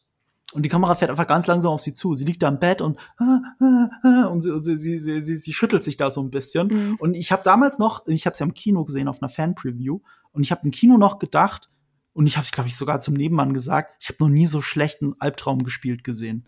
Und die Kamera fährt einfach ganz langsam auf sie zu. Sie liegt da im Bett und und sie, sie, sie, sie, sie schüttelt sich da so ein bisschen. Mhm. Und ich habe damals noch, ich habe es ja im Kino gesehen auf einer Fan-Preview, und ich habe im Kino noch gedacht, und ich habe es, glaube ich, sogar zum Nebenmann gesagt, ich habe noch nie so schlechten Albtraum gespielt gesehen.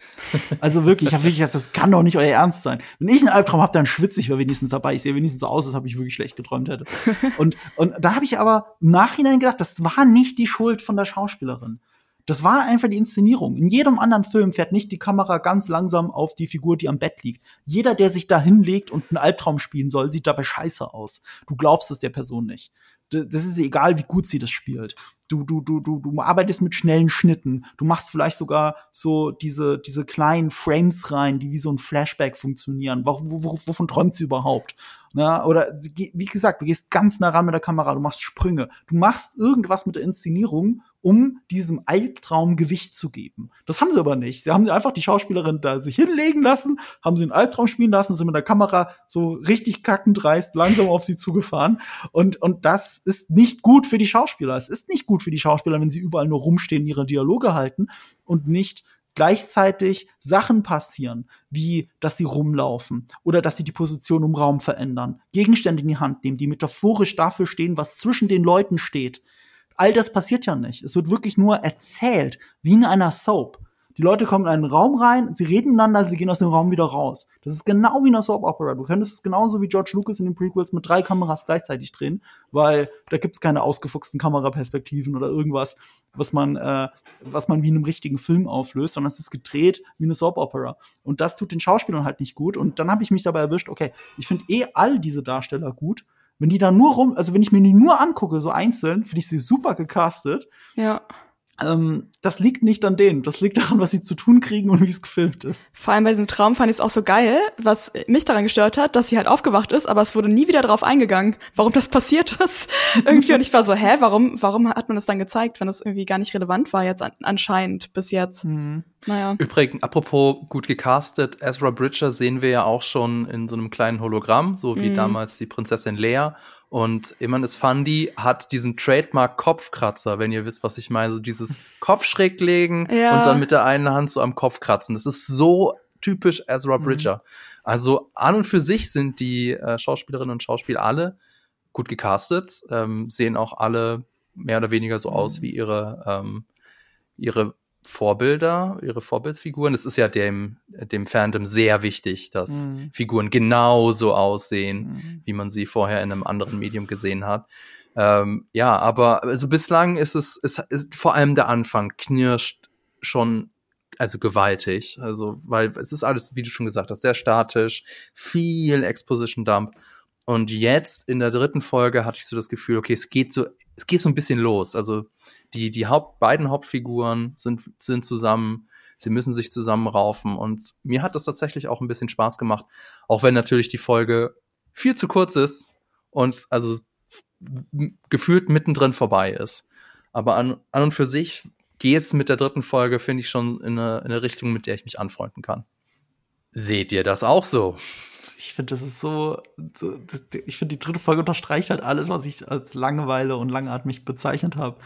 Also wirklich, ich habe wirklich gedacht, das kann doch nicht euer Ernst sein. Wenn ich einen Albtraum habe, dann schwitze ich wenigstens dabei. Ich sehe wenigstens so aus, als ob ich wirklich schlecht geträumt hätte. Und, und da habe ich aber im Nachhinein gedacht, das war nicht die Schuld von der Schauspielerin. Das war einfach die Inszenierung. In jedem anderen Film fährt nicht die Kamera ganz langsam auf die Figur, die am Bett liegt. Jeder, der sich da hinlegt und einen Albtraum spielen soll, sieht dabei scheiße aus. Du glaubst es der Person nicht. Das ist egal, wie gut sie das spielt. Du, du, du, du, du arbeitest mit schnellen Schnitten. Du machst vielleicht sogar so diese, diese kleinen Frames rein, die wie so ein Flashback funktionieren. wovon träumt sie überhaupt? Na, oder wie gesagt, du gehst ganz nah ran mit der Kamera, du machst Sprünge. Du machst irgendwas mit der Inszenierung, um diesem Albtraum Gewicht zu geben. Das haben sie aber nicht. Sie haben einfach die Schauspielerin da sich hinlegen lassen, haben sie einen Albtraum spielen lassen, sind mit der Kamera so richtig kackend dreist langsam auf sie zugefahren. Und, und das ist nicht gut für die Schauspieler. Es ist nicht gut für die Schauspieler, wenn sie überall nur rumstehen, ihre Dialoge halten und nicht gleichzeitig Sachen passieren, wie dass sie rumlaufen oder dass sie die Position im Raum verändern, Gegenstände in die Hand nehmen, die metaphorisch dafür stehen, was zwischen den Leuten steht all das passiert ja nicht. Es wird wirklich nur erzählt, wie in einer Soap. Die Leute kommen in einen Raum rein, sie reden miteinander, sie gehen aus dem Raum wieder raus. Das ist genau wie in einer Soap Opera. Du könntest es genauso wie George Lucas in den Prequels mit drei Kameras gleichzeitig drehen, weil da gibt's keine ausgefuchsten Kameraperspektiven oder irgendwas, was man, äh, was man wie in einem richtigen Film auflöst, sondern es ist gedreht wie eine Soap Opera. Und das tut den Schauspielern halt nicht gut. Und dann habe ich mich dabei erwischt, okay, ich finde eh all diese Darsteller gut wenn die da nur rum, also wenn ich mir die nur angucke, so einzeln, finde ich sie super gecastet. Ja. Ähm, das liegt nicht an denen. Das liegt daran, was sie zu tun kriegen und wie es gefilmt ist. Vor allem bei diesem Traum fand ich es auch so geil, was mich daran gestört hat, dass sie halt aufgewacht ist, aber es wurde nie wieder drauf eingegangen, warum das passiert ist. irgendwie und ich war so, hä, warum, warum hat man das dann gezeigt, wenn das irgendwie gar nicht relevant war jetzt an, anscheinend bis jetzt. Mhm. Naja. Übrigens, apropos gut gecastet, Ezra Bridger sehen wir ja auch schon in so einem kleinen Hologramm, so wie mhm. damals die Prinzessin Lea. Und Iman Esfandi hat diesen Trademark Kopfkratzer, wenn ihr wisst, was ich meine. So dieses Kopf schräg legen ja. und dann mit der einen Hand so am Kopf kratzen. Das ist so typisch Ezra mhm. Bridger. Mhm. Also an und für sich sind die äh, Schauspielerinnen und Schauspieler alle gut gecastet, ähm, sehen auch alle mehr oder weniger so aus mhm. wie ihre, ähm, ihre Vorbilder, ihre Vorbildsfiguren. Es ist ja dem, dem Fandom sehr wichtig, dass mhm. Figuren genauso aussehen, mhm. wie man sie vorher in einem anderen Medium gesehen hat. Ähm, ja, aber also bislang ist es, es ist vor allem der Anfang knirscht schon also gewaltig. Also, weil es ist alles, wie du schon gesagt hast, sehr statisch, viel Exposition Dump. Und jetzt in der dritten Folge hatte ich so das Gefühl, okay, es geht so, es geht so ein bisschen los. Also die, die Haupt, beiden Hauptfiguren sind, sind zusammen, sie müssen sich zusammenraufen und mir hat das tatsächlich auch ein bisschen Spaß gemacht, auch wenn natürlich die Folge viel zu kurz ist und also gefühlt mittendrin vorbei ist. Aber an, an und für sich geht es mit der dritten Folge, finde ich, schon in eine, in eine Richtung, mit der ich mich anfreunden kann. Seht ihr das auch so? Ich finde, das ist so, so das, ich finde, die dritte Folge unterstreicht halt alles, was ich als Langeweile und langatmig bezeichnet habe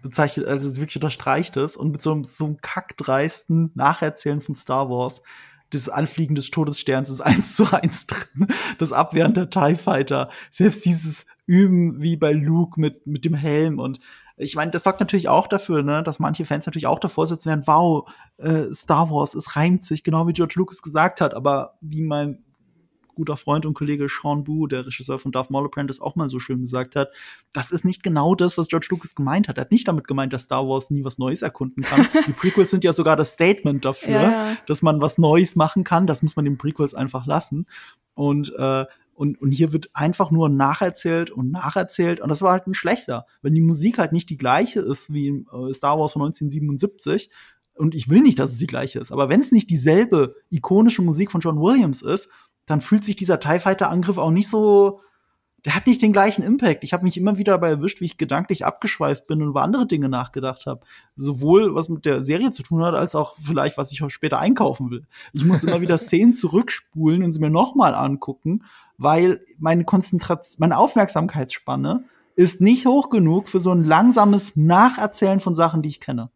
bezeichnet, also wirklich unterstreicht es und mit so einem, so einem kackdreisten Nacherzählen von Star Wars das Anfliegen des Todessterns ist eins zu eins drin. Das Abwehren der TIE Fighter. Selbst dieses Üben wie bei Luke mit, mit dem Helm und ich meine, das sorgt natürlich auch dafür, ne, dass manche Fans natürlich auch davor sitzen werden, wow, äh, Star Wars, es reimt sich, genau wie George Lucas gesagt hat, aber wie mein guter Freund und Kollege Sean Boo, der Regisseur von Darth Maul Apprentice, auch mal so schön gesagt hat, das ist nicht genau das, was George Lucas gemeint hat. Er hat nicht damit gemeint, dass Star Wars nie was Neues erkunden kann. Die Prequels sind ja sogar das Statement dafür, ja, dass man was Neues machen kann. Das muss man den Prequels einfach lassen. Und äh, und, und hier wird einfach nur nacherzählt und nacherzählt. Und das war halt ein schlechter. Wenn die Musik halt nicht die gleiche ist wie in äh, Star Wars von 1977, und ich will nicht, dass es die gleiche ist, aber wenn es nicht dieselbe ikonische Musik von John Williams ist, dann fühlt sich dieser TIE Fighter Angriff auch nicht so, der hat nicht den gleichen Impact. Ich habe mich immer wieder dabei erwischt, wie ich gedanklich abgeschweift bin und über andere Dinge nachgedacht habe. Sowohl was mit der Serie zu tun hat, als auch vielleicht, was ich später einkaufen will. Ich muss immer wieder Szenen zurückspulen und sie mir nochmal angucken, weil meine Konzentration, meine Aufmerksamkeitsspanne ist nicht hoch genug für so ein langsames Nacherzählen von Sachen, die ich kenne.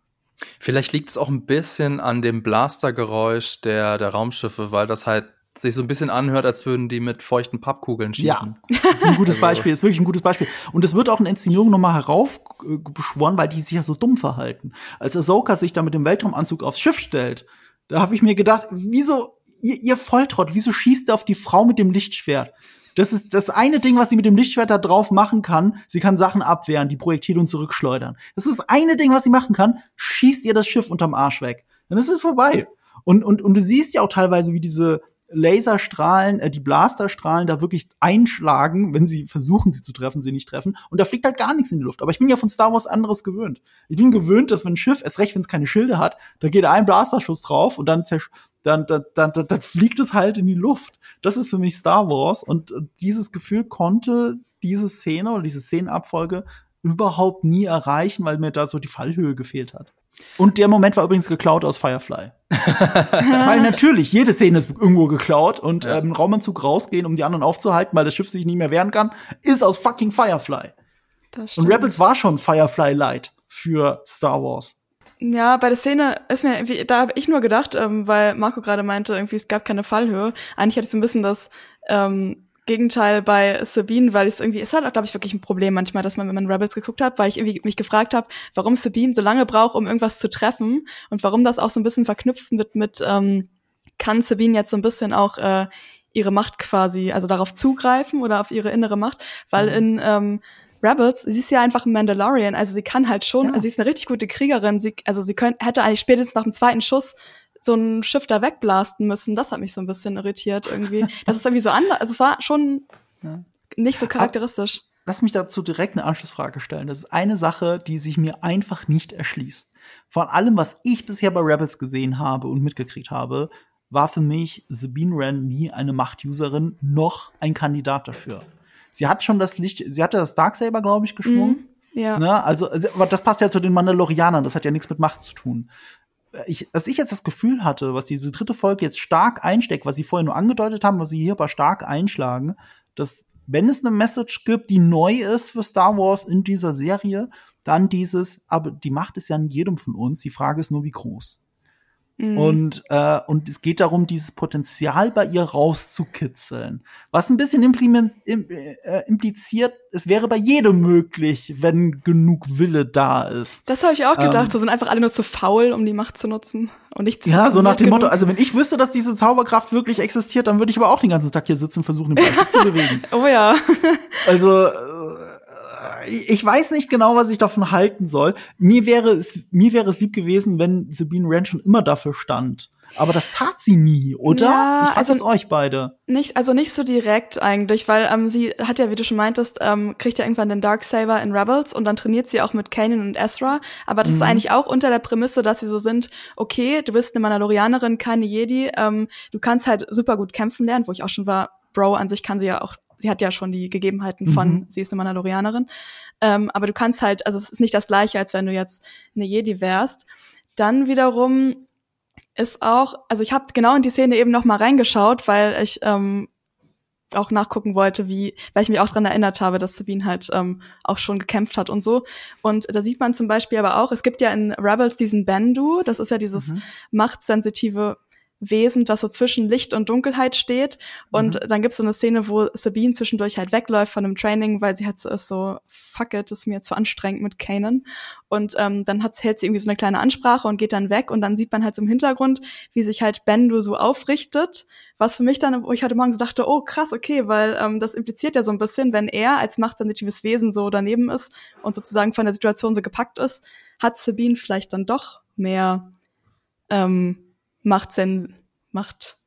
Vielleicht liegt es auch ein bisschen an dem Blastergeräusch der, der Raumschiffe, weil das halt sich so ein bisschen anhört, als würden die mit feuchten Pappkugeln schießen. Ja, das ist ein gutes also Beispiel, das ist wirklich ein gutes Beispiel. Und es wird auch in Inszenierung nochmal heraufbeschworen, weil die sich ja so dumm verhalten. Als Ahsoka sich da mit dem Weltraumanzug aufs Schiff stellt, da habe ich mir gedacht, wieso, ihr, ihr Volltrott, wieso schießt ihr auf die Frau mit dem Lichtschwert? Das ist das eine Ding, was sie mit dem Lichtschwert da drauf machen kann. Sie kann Sachen abwehren, die Projektile und zurückschleudern. Das ist das eine Ding, was sie machen kann. Schießt ihr das Schiff unterm Arsch weg. Dann ist es vorbei. Und, und, und du siehst ja auch teilweise, wie diese Laserstrahlen, äh, die Blasterstrahlen da wirklich einschlagen, wenn sie versuchen, sie zu treffen, sie nicht treffen. Und da fliegt halt gar nichts in die Luft. Aber ich bin ja von Star Wars anderes gewöhnt. Ich bin gewöhnt, dass wenn ein Schiff, erst recht, wenn es keine Schilde hat, da geht ein Blasterschuss drauf und dann, dann, dann, dann, dann, dann fliegt es halt in die Luft. Das ist für mich Star Wars. Und dieses Gefühl konnte diese Szene oder diese Szenenabfolge überhaupt nie erreichen, weil mir da so die Fallhöhe gefehlt hat. Und der Moment war übrigens geklaut aus Firefly. weil natürlich, jede Szene ist irgendwo geklaut und ja. ähm, Raumanzug rausgehen, um die anderen aufzuhalten, weil das Schiff sich nicht mehr wehren kann, ist aus fucking Firefly. Und Rebels war schon Firefly Light für Star Wars. Ja, bei der Szene ist mir irgendwie, da habe ich nur gedacht, ähm, weil Marco gerade meinte, irgendwie es gab keine Fallhöhe. Eigentlich hatte ich so ein bisschen das ähm, Gegenteil bei Sabine, weil es irgendwie, es hat auch, glaube ich, wirklich ein Problem manchmal, dass man, wenn man Rebels geguckt hat, weil ich irgendwie mich gefragt habe, warum Sabine so lange braucht, um irgendwas zu treffen und warum das auch so ein bisschen verknüpft wird mit, ähm, kann Sabine jetzt so ein bisschen auch äh, ihre Macht quasi, also darauf zugreifen oder auf ihre innere Macht, weil mhm. in ähm, Rebels, sie ist ja einfach ein Mandalorian, also sie kann halt schon, ja. also sie ist eine richtig gute Kriegerin, sie, also sie könnte, hätte eigentlich spätestens nach dem zweiten Schuss so ein Schiff da wegblasten müssen. Das hat mich so ein bisschen irritiert irgendwie. Das ist irgendwie so anders. Also es war schon ja. nicht so charakteristisch. Lass mich dazu direkt eine Anschlussfrage stellen. Das ist eine Sache, die sich mir einfach nicht erschließt. Von allem, was ich bisher bei Rebels gesehen habe und mitgekriegt habe, war für mich Sabine Wren nie eine Machtuserin noch ein Kandidat dafür. Sie hat schon das Licht, sie hatte das Darksaber, glaube ich, geschwungen. Mm, ja. Ne? Also, also, das passt ja zu den Mandalorianern, das hat ja nichts mit Macht zu tun ich, dass ich jetzt das Gefühl hatte, was diese dritte Folge jetzt stark einsteckt, was sie vorher nur angedeutet haben, was sie hier aber stark einschlagen, dass wenn es eine Message gibt, die neu ist für Star Wars in dieser Serie, dann dieses, aber die Macht ist ja in jedem von uns, die Frage ist nur, wie groß. Mhm. Und, äh, und es geht darum, dieses Potenzial bei ihr rauszukitzeln. Was ein bisschen äh, impliziert, es wäre bei jedem möglich, wenn genug Wille da ist. Das habe ich auch gedacht. Ähm, so sind einfach alle nur zu faul, um die Macht zu nutzen. Und nicht Ja, so nach dem genug. Motto, also wenn ich wüsste, dass diese Zauberkraft wirklich existiert, dann würde ich aber auch den ganzen Tag hier sitzen und versuchen, den Ball zu bewegen. Oh ja. also, ich weiß nicht genau, was ich davon halten soll. Mir wäre es, mir wäre es lieb gewesen, wenn Sabine Wren schon immer dafür stand. Aber das tat sie nie, oder? Ja, ich also, euch beide. Nicht, also nicht so direkt eigentlich, weil ähm, sie hat ja, wie du schon meintest, ähm, kriegt ja irgendwann den Darksaber in Rebels und dann trainiert sie auch mit Kanan und Ezra. Aber das mhm. ist eigentlich auch unter der Prämisse, dass sie so sind, okay, du bist eine Mandalorianerin, keine Jedi, ähm, du kannst halt super gut kämpfen lernen, wo ich auch schon war, Bro, an sich kann sie ja auch sie hat ja schon die Gegebenheiten von, mhm. sie ist eine Mandalorianerin. Ähm, aber du kannst halt, also es ist nicht das gleiche, als wenn du jetzt eine Jedi wärst. Dann wiederum ist auch, also ich habe genau in die Szene eben noch mal reingeschaut, weil ich ähm, auch nachgucken wollte, wie, weil ich mich auch dran erinnert habe, dass Sabine halt ähm, auch schon gekämpft hat und so. Und da sieht man zum Beispiel aber auch, es gibt ja in Rebels diesen Bendu, das ist ja dieses mhm. machtsensitive Wesen, das so zwischen Licht und Dunkelheit steht. Und mhm. dann gibt's so eine Szene, wo Sabine zwischendurch halt wegläuft von einem Training, weil sie halt so ist so, fuck it, ist mir zu anstrengend mit Kanan. Und ähm, dann hat, hält sie irgendwie so eine kleine Ansprache und geht dann weg und dann sieht man halt so im Hintergrund, wie sich halt Bendu so aufrichtet, was für mich dann, wo ich heute Morgen so dachte, oh krass, okay, weil ähm, das impliziert ja so ein bisschen, wenn er als machtsensitives Wesen so daneben ist und sozusagen von der Situation so gepackt ist, hat Sabine vielleicht dann doch mehr ähm, Machtsen Macht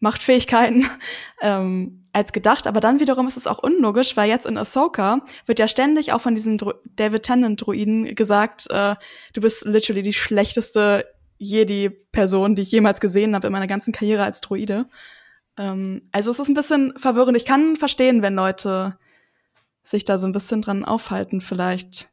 Machtfähigkeiten ähm, als gedacht. Aber dann wiederum ist es auch unlogisch, weil jetzt in Ahsoka wird ja ständig auch von diesem Dro David Tennant Druiden gesagt, äh, du bist literally die schlechteste Jedi-Person, die ich jemals gesehen habe in meiner ganzen Karriere als Druide. Ähm, also es ist ein bisschen verwirrend. Ich kann verstehen, wenn Leute sich da so ein bisschen dran aufhalten, vielleicht.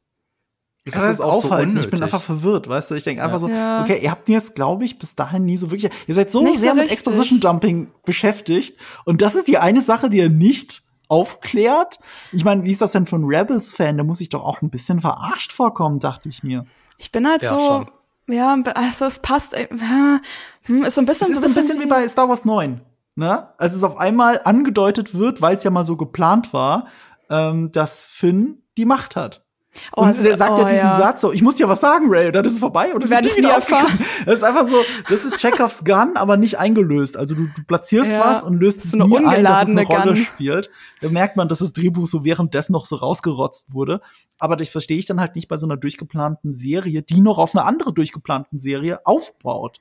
Ich kann das auch aufhalten. So ich bin einfach verwirrt, weißt du? Ich denke einfach so, ja. okay, ihr habt jetzt, glaube ich, bis dahin nie so wirklich, ihr seid so nicht sehr so mit Exposition Dumping beschäftigt und das ist die eine Sache, die ihr nicht aufklärt. Ich meine, wie ist das denn von Rebels-Fan? Da muss ich doch auch ein bisschen verarscht vorkommen, dachte ich mir. Ich bin halt ja, so, schon. ja, also es passt, äh, hm, ist so ein bisschen, es ist so ein bisschen wie, wie bei Star Wars 9. Ne? Als es auf einmal angedeutet wird, weil es ja mal so geplant war, ähm, dass Finn die Macht hat. Oh, und er sagt oh, ja diesen ja. Satz so, ich muss dir was sagen, Ray, dann ist es vorbei und es wird nie erfahren. Das ist einfach so, das ist Chekhovs Gun, aber nicht eingelöst. Also du, du platzierst ja, was und löst es nie ein, dass es eine Rolle Gun. spielt. Da merkt man, dass das Drehbuch so währenddessen noch so rausgerotzt wurde. Aber das verstehe ich dann halt nicht bei so einer durchgeplanten Serie, die noch auf eine andere durchgeplanten Serie aufbaut.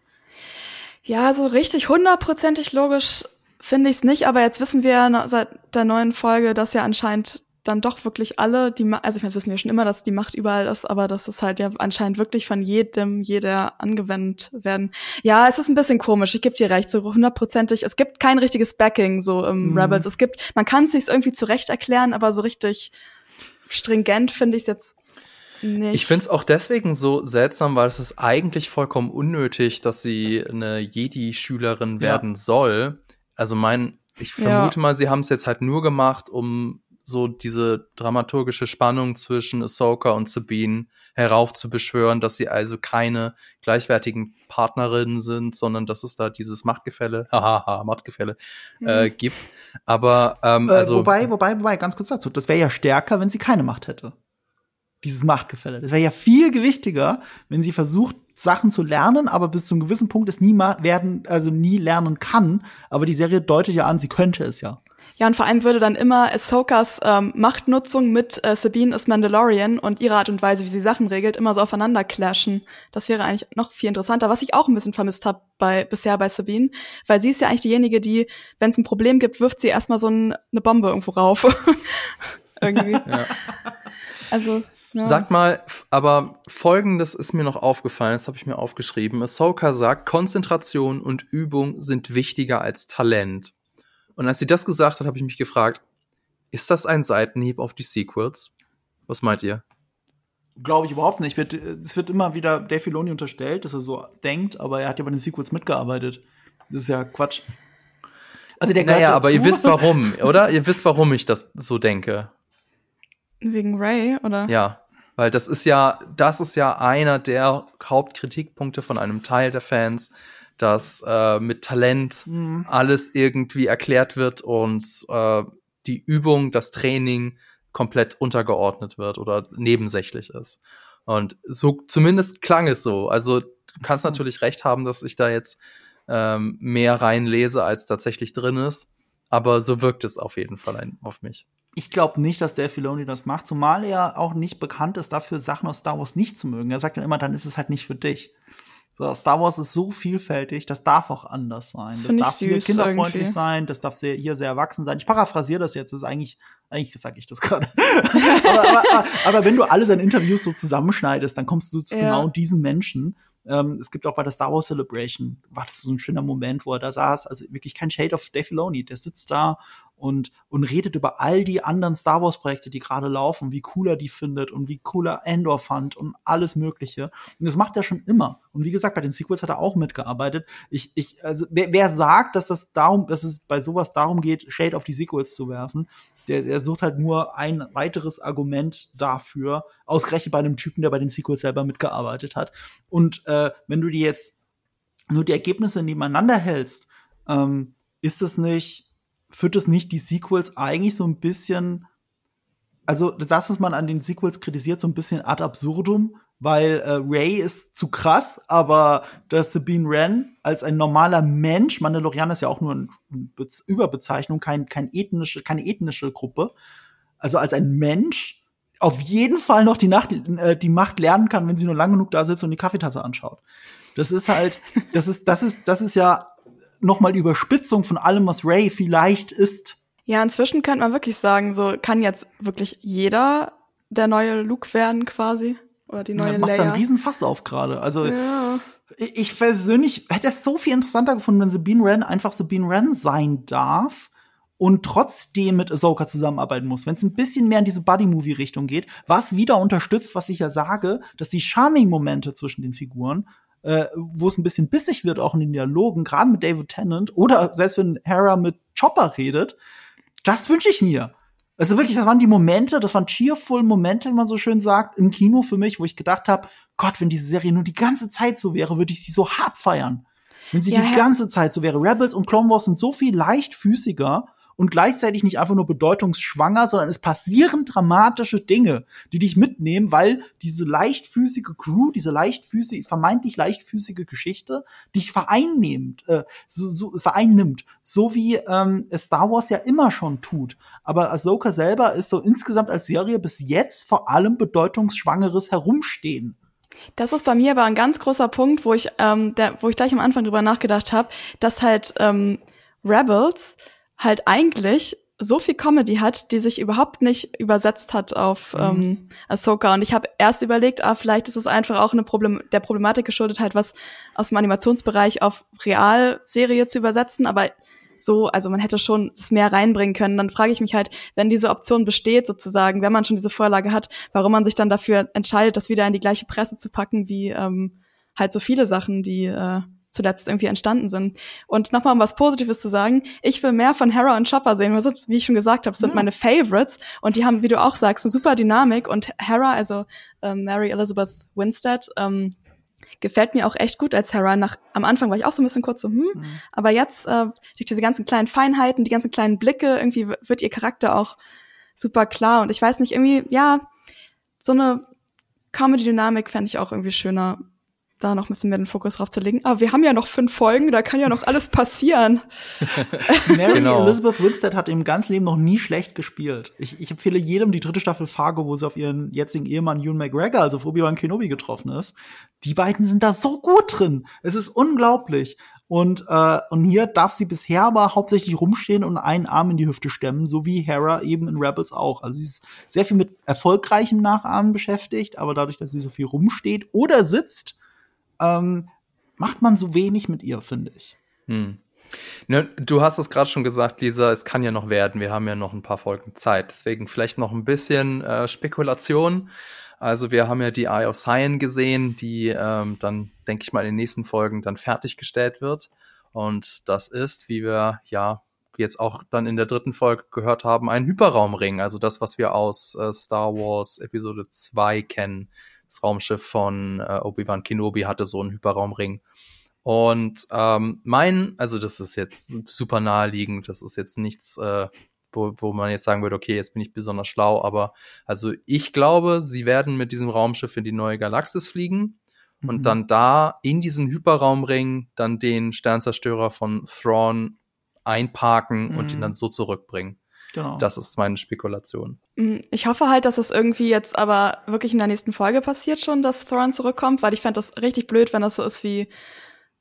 Ja, so richtig hundertprozentig logisch finde ich es nicht, aber jetzt wissen wir ja seit der neuen Folge, dass ja anscheinend dann doch wirklich alle, die, also ich meine, das wissen wir schon immer, dass die Macht überall ist, aber dass es halt ja anscheinend wirklich von jedem, jeder angewendet werden. Ja, es ist ein bisschen komisch, ich gebe dir recht, so hundertprozentig. Es gibt kein richtiges Backing so im mhm. Rebels. Es gibt, man kann es sich irgendwie zurecht erklären, aber so richtig stringent finde ich es jetzt nicht. Ich finde es auch deswegen so seltsam, weil es ist eigentlich vollkommen unnötig, dass sie eine Jedi-Schülerin werden ja. soll. Also mein, ich vermute ja. mal, sie haben es jetzt halt nur gemacht, um so diese dramaturgische Spannung zwischen Ahsoka und Sabine heraufzubeschwören, dass sie also keine gleichwertigen Partnerinnen sind, sondern dass es da dieses Machtgefälle, hahaha, Machtgefälle, äh, mhm. gibt. Aber ähm, äh, also wobei, wobei, wobei, ganz kurz dazu, das wäre ja stärker, wenn sie keine Macht hätte. Dieses Machtgefälle. Das wäre ja viel gewichtiger, wenn sie versucht, Sachen zu lernen, aber bis zu einem gewissen Punkt es nie werden, also nie lernen kann. Aber die Serie deutet ja an, sie könnte es ja. Ja, und vor allem würde dann immer Ahsokas ähm, Machtnutzung mit äh, Sabine as Mandalorian und ihre Art und Weise, wie sie Sachen regelt, immer so aufeinander clashen. Das wäre eigentlich noch viel interessanter, was ich auch ein bisschen vermisst habe bei bisher bei Sabine, weil sie ist ja eigentlich diejenige, die, wenn es ein Problem gibt, wirft sie erstmal so ein, eine Bombe irgendwo rauf. Irgendwie. Ja. Also ja. Sag mal, aber folgendes ist mir noch aufgefallen, das habe ich mir aufgeschrieben. Ahsoka sagt, Konzentration und Übung sind wichtiger als Talent. Und als sie das gesagt hat, habe ich mich gefragt, ist das ein Seitenhieb auf die Sequels? Was meint ihr? Glaube ich überhaupt nicht. Es wird immer wieder Dave Filoni unterstellt, dass er so denkt, aber er hat ja bei den Sequels mitgearbeitet. Das ist ja Quatsch. Also der naja, aber ihr wisst warum, oder? Ihr wisst, warum ich das so denke. Wegen Ray, oder? Ja, weil das ist ja, das ist ja einer der Hauptkritikpunkte von einem Teil der Fans, dass äh, mit Talent mhm. alles irgendwie erklärt wird und äh, die Übung, das Training komplett untergeordnet wird oder nebensächlich ist. Und so zumindest klang es so. Also du kannst mhm. natürlich recht haben, dass ich da jetzt ähm, mehr reinlese, als tatsächlich drin ist. Aber so wirkt es auf jeden Fall ein, auf mich. Ich glaube nicht, dass der Filoni das macht, zumal er auch nicht bekannt ist dafür, Sachen aus Star Wars nicht zu mögen. Er sagt dann immer, dann ist es halt nicht für dich. So, Star Wars ist so vielfältig, das darf auch anders sein. Das, das darf hier kinderfreundlich irgendwie. sein, das darf sehr, hier sehr erwachsen sein. Ich paraphrasiere das jetzt, das ist eigentlich, eigentlich sage ich das gerade. aber, aber, aber, aber, wenn du alle seine Interviews so zusammenschneidest, dann kommst du zu ja. genau diesen Menschen. Ähm, es gibt auch bei der Star Wars Celebration, war das so ein schöner Moment, wo er da saß, also wirklich kein Shade of Dave Filoni, der sitzt da und, und redet über all die anderen Star Wars Projekte, die gerade laufen, wie cool er die findet und wie cooler Endor fand und alles Mögliche. Und das macht er schon immer. Und wie gesagt, bei den Sequels hat er auch mitgearbeitet. Ich, ich, also, wer, wer sagt, dass das darum, dass es bei sowas darum geht, Shade auf die Sequels zu werfen, der, der sucht halt nur ein weiteres Argument dafür, ausgerechnet bei einem Typen, der bei den Sequels selber mitgearbeitet hat. Und äh, wenn du dir jetzt nur die Ergebnisse nebeneinander hältst, ähm, ist es nicht, führt es nicht die Sequels eigentlich so ein bisschen, also das, was man an den Sequels kritisiert, so ein bisschen ad absurdum, weil äh, Ray ist zu krass, aber dass Sabine Wren als ein normaler Mensch, Mandalorianer ist ja auch nur eine Be Überbezeichnung, kein, kein ethnische, keine ethnische Gruppe, also als ein Mensch auf jeden Fall noch die, Nacht, äh, die Macht lernen kann, wenn sie nur lang genug da sitzt und die Kaffeetasse anschaut. Das ist halt, das ist, das ist, das ist ja noch mal die Überspitzung von allem, was Ray vielleicht ist. Ja, inzwischen könnte man wirklich sagen, so kann jetzt wirklich jeder der neue Luke werden quasi oder die neue ja, machst da einen riesen Fass auf gerade. Also ja. ich persönlich hätte es so viel interessanter gefunden, wenn Sabine Wren einfach Sabine Wren sein darf und trotzdem mit Ahsoka zusammenarbeiten muss, wenn es ein bisschen mehr in diese Buddy-Movie-Richtung geht, was wieder unterstützt, was ich ja sage, dass die Charming-Momente zwischen den Figuren, äh, wo es ein bisschen bissig wird, auch in den Dialogen, gerade mit David Tennant oder selbst wenn Hera mit Chopper redet, das wünsche ich mir. Also wirklich, das waren die Momente, das waren cheerful Momente, wie man so schön sagt, im Kino für mich, wo ich gedacht habe, Gott, wenn diese Serie nur die ganze Zeit so wäre, würde ich sie so hart feiern. Wenn sie ja, die ganze Zeit so wäre. Rebels und Clone Wars sind so viel leichtfüßiger und gleichzeitig nicht einfach nur bedeutungsschwanger, sondern es passieren dramatische Dinge, die dich mitnehmen, weil diese leichtfüßige Crew, diese leichtfüßige, vermeintlich leichtfüßige Geschichte dich vereinnimmt, äh, so, so, vereinnimmt, so wie ähm, Star Wars ja immer schon tut. Aber Ahsoka selber ist so insgesamt als Serie bis jetzt vor allem bedeutungsschwangeres Herumstehen. Das ist bei mir aber ein ganz großer Punkt, wo ich, ähm, der, wo ich gleich am Anfang drüber nachgedacht habe, dass halt ähm, Rebels halt eigentlich so viel Comedy hat, die sich überhaupt nicht übersetzt hat auf mhm. ähm, Ahsoka. Und ich habe erst überlegt, ah, vielleicht ist es einfach auch eine Problem der Problematik geschuldet, halt was aus dem Animationsbereich auf Realserie zu übersetzen. Aber so, also man hätte schon das mehr reinbringen können. Dann frage ich mich halt, wenn diese Option besteht, sozusagen, wenn man schon diese Vorlage hat, warum man sich dann dafür entscheidet, das wieder in die gleiche Presse zu packen, wie ähm, halt so viele Sachen, die äh, zuletzt irgendwie entstanden sind. Und nochmal um was Positives zu sagen, ich will mehr von Hera und Chopper sehen. Wie ich schon gesagt habe, sind ja. meine Favorites und die haben, wie du auch sagst, eine super Dynamik und Hera, also ähm, Mary Elizabeth Winstead, ähm, gefällt mir auch echt gut als Hera. Nach, am Anfang war ich auch so ein bisschen kurz so, hm, mhm. aber jetzt äh, durch diese ganzen kleinen Feinheiten, die ganzen kleinen Blicke, irgendwie wird ihr Charakter auch super klar und ich weiß nicht, irgendwie, ja, so eine Comedy-Dynamik fände ich auch irgendwie schöner da noch ein bisschen mehr den Fokus drauf zu legen. Aber wir haben ja noch fünf Folgen, da kann ja noch alles passieren. Mary genau. Elizabeth Winstead hat im ganzen Leben noch nie schlecht gespielt. Ich, ich empfehle jedem die dritte Staffel Fargo, wo sie auf ihren jetzigen Ehemann Ewan McGregor, also auf Obi-Wan Kenobi getroffen ist. Die beiden sind da so gut drin. Es ist unglaublich. Und, äh, und hier darf sie bisher aber hauptsächlich rumstehen und einen Arm in die Hüfte stemmen, so wie Hera eben in Rebels auch. Also sie ist sehr viel mit erfolgreichem Nachahmen beschäftigt, aber dadurch, dass sie so viel rumsteht oder sitzt, ähm, macht man so wenig mit ihr, finde ich. Hm. Ne, du hast es gerade schon gesagt, Lisa, es kann ja noch werden. Wir haben ja noch ein paar Folgen Zeit. Deswegen vielleicht noch ein bisschen äh, Spekulation. Also wir haben ja die Eye of Sion gesehen, die ähm, dann, denke ich mal, in den nächsten Folgen dann fertiggestellt wird. Und das ist, wie wir ja jetzt auch dann in der dritten Folge gehört haben, ein Hyperraumring. Also das, was wir aus äh, Star Wars Episode 2 kennen das Raumschiff von äh, Obi-Wan Kenobi hatte so einen Hyperraumring. Und ähm, mein, also das ist jetzt super naheliegend, das ist jetzt nichts, äh, wo, wo man jetzt sagen würde, okay, jetzt bin ich besonders schlau, aber also ich glaube, sie werden mit diesem Raumschiff in die neue Galaxis fliegen mhm. und dann da in diesen Hyperraumring dann den Sternzerstörer von Thrawn einparken mhm. und ihn mhm. dann so zurückbringen. Genau. Das ist meine Spekulation. Mm, ich hoffe halt, dass das irgendwie jetzt aber wirklich in der nächsten Folge passiert schon, dass Thorin zurückkommt, weil ich fände das richtig blöd, wenn das so ist wie,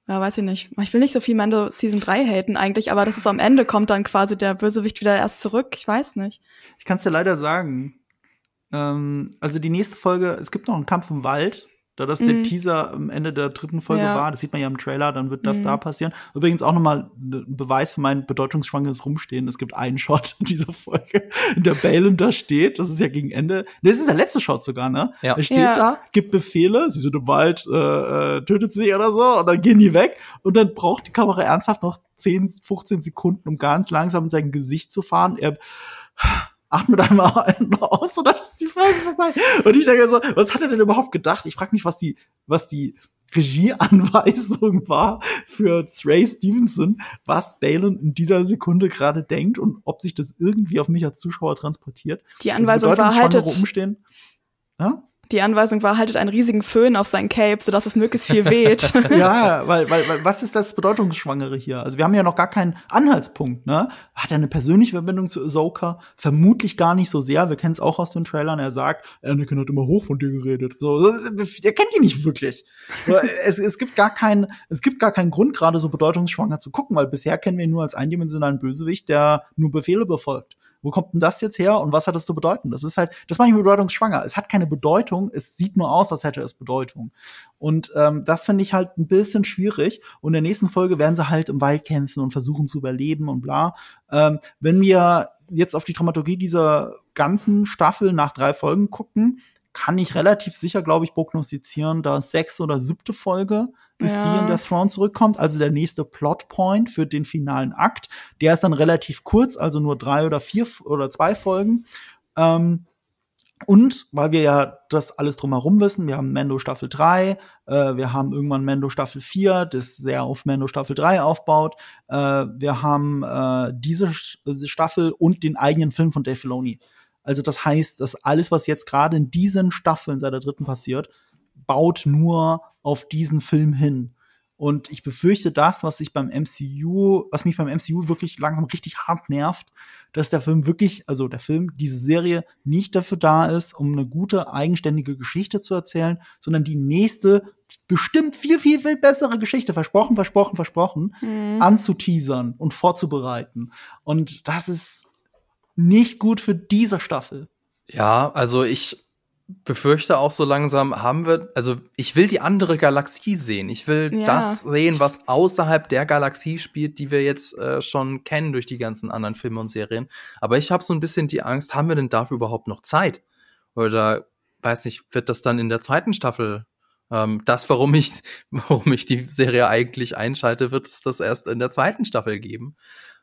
ja, weiß ich nicht. Ich will nicht so viel Mando Season 3 haten eigentlich, aber dass es am Ende kommt dann quasi der Bösewicht wieder erst zurück. Ich weiß nicht. Ich kann es dir leider sagen. Ähm, also die nächste Folge, es gibt noch einen Kampf im Wald da das mhm. der Teaser am Ende der dritten Folge ja. war, das sieht man ja im Trailer, dann wird das mhm. da passieren. Übrigens auch nochmal ein Beweis für mein bedeutungsschwangeres Rumstehen. Es gibt einen Shot in dieser Folge, in der Balen da steht, das ist ja gegen Ende, das ist der letzte Shot sogar, ne? Ja. Er steht ja. da, gibt Befehle, sie sind im Wald, äh, äh, tötet sie oder so, und dann gehen die weg und dann braucht die Kamera ernsthaft noch 10, 15 Sekunden, um ganz langsam in sein Gesicht zu fahren. Er atmet einmal aus und dann ist die Folge vorbei. Und ich denke so, was hat er denn überhaupt gedacht? Ich frage mich, was die, was die Regieanweisung war für Trey Stevenson, was Balin in dieser Sekunde gerade denkt und ob sich das irgendwie auf mich als Zuschauer transportiert. Die Anweisung war haltet, umstehen. Ja? Die Anweisung war, haltet einen riesigen Föhn auf sein Cape, sodass es möglichst viel weht. ja, weil, weil, weil, was ist das Bedeutungsschwangere hier? Also wir haben ja noch gar keinen Anhaltspunkt, ne? Hat er eine persönliche Verbindung zu Ahsoka? Vermutlich gar nicht so sehr. Wir kennen es auch aus den Trailern. Er sagt, Anakin hat immer hoch von dir geredet. So, er kennt ihn nicht wirklich. es, es gibt gar keinen, es gibt gar keinen Grund, gerade so bedeutungsschwanger zu gucken, weil bisher kennen wir ihn nur als eindimensionalen Bösewicht, der nur Befehle befolgt wo kommt denn das jetzt her und was hat das zu bedeuten? Das ist halt, das meine ich bedeutungsschwanger. Es hat keine Bedeutung, es sieht nur aus, als hätte es Bedeutung. Und ähm, das finde ich halt ein bisschen schwierig. Und in der nächsten Folge werden sie halt im Wald kämpfen und versuchen zu überleben und bla. Ähm, wenn wir jetzt auf die Dramaturgie dieser ganzen Staffel nach drei Folgen gucken, kann ich relativ sicher, glaube ich, prognostizieren, da sechs oder siebte Folge ist ja. die in der Throne zurückkommt, also der nächste Plotpoint für den finalen Akt. Der ist dann relativ kurz, also nur drei oder vier oder zwei Folgen. Ähm, und weil wir ja das alles drumherum wissen, wir haben Mendo Staffel 3, äh, wir haben irgendwann Mendo Staffel 4, das sehr auf Mendo Staffel 3 aufbaut. Äh, wir haben äh, diese Staffel und den eigenen Film von Dave Filoni. Also das heißt, dass alles, was jetzt gerade in diesen Staffeln seit der dritten passiert, baut nur auf diesen Film hin. Und ich befürchte das, was sich beim MCU, was mich beim MCU wirklich langsam richtig hart nervt, dass der Film wirklich, also der Film, diese Serie nicht dafür da ist, um eine gute, eigenständige Geschichte zu erzählen, sondern die nächste, bestimmt viel, viel, viel bessere Geschichte, versprochen, versprochen, versprochen, mhm. anzuteasern und vorzubereiten. Und das ist nicht gut für diese Staffel. Ja, also ich befürchte auch so langsam haben wir, also ich will die andere Galaxie sehen. Ich will ja. das sehen, was außerhalb der Galaxie spielt, die wir jetzt äh, schon kennen durch die ganzen anderen Filme und Serien. Aber ich habe so ein bisschen die Angst, haben wir denn dafür überhaupt noch Zeit? Oder weiß nicht, wird das dann in der zweiten Staffel ähm, das, warum ich, warum ich die Serie eigentlich einschalte, wird es das erst in der zweiten Staffel geben.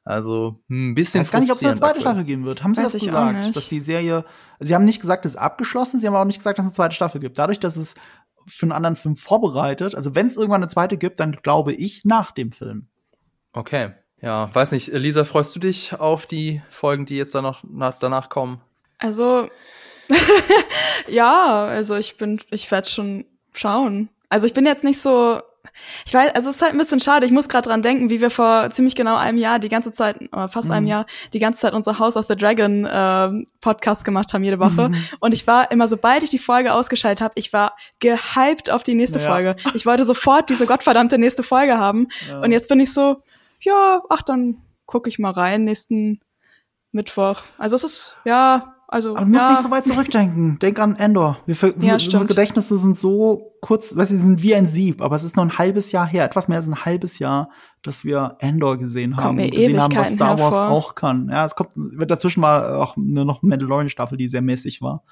Also hm, ein bisschen. Ich weiß gar nicht, ob es eine zweite Staffel geben wird. Haben Sie weiß das gesagt? Dass die Serie. Sie haben nicht gesagt, es ist abgeschlossen, sie haben auch nicht gesagt, dass es eine zweite Staffel gibt. Dadurch, dass es für einen anderen Film vorbereitet, also wenn es irgendwann eine zweite gibt, dann glaube ich nach dem Film. Okay. Ja, weiß nicht. Lisa, freust du dich auf die Folgen, die jetzt danach, nach, danach kommen? Also, ja, also ich bin, ich werde schon schauen. Also ich bin jetzt nicht so ich weiß, also es ist halt ein bisschen schade. Ich muss gerade dran denken, wie wir vor ziemlich genau einem Jahr die ganze Zeit, oder fast mhm. einem Jahr, die ganze Zeit unser House of the Dragon äh, Podcast gemacht haben jede Woche. Mhm. Und ich war immer, sobald ich die Folge ausgeschaltet habe, ich war gehypt auf die nächste ja. Folge. Ich wollte sofort diese gottverdammte nächste Folge haben. Ja. Und jetzt bin ich so, ja, ach, dann gucke ich mal rein nächsten Mittwoch. Also es ist, ja, also, Aber du musst ja. nicht so weit zurückdenken. Denk an Endor. Wir, ja, unsere Gedächtnisse sind so kurz, du, sie sind wie ein Sieb, aber es ist nur ein halbes Jahr her, etwas mehr als ein halbes Jahr, dass wir Endor gesehen haben. und gesehen haben, was Star Wars hervor. auch kann. Ja, es kommt, dazwischen war auch eine noch Mandalorian-Staffel, die sehr mäßig war.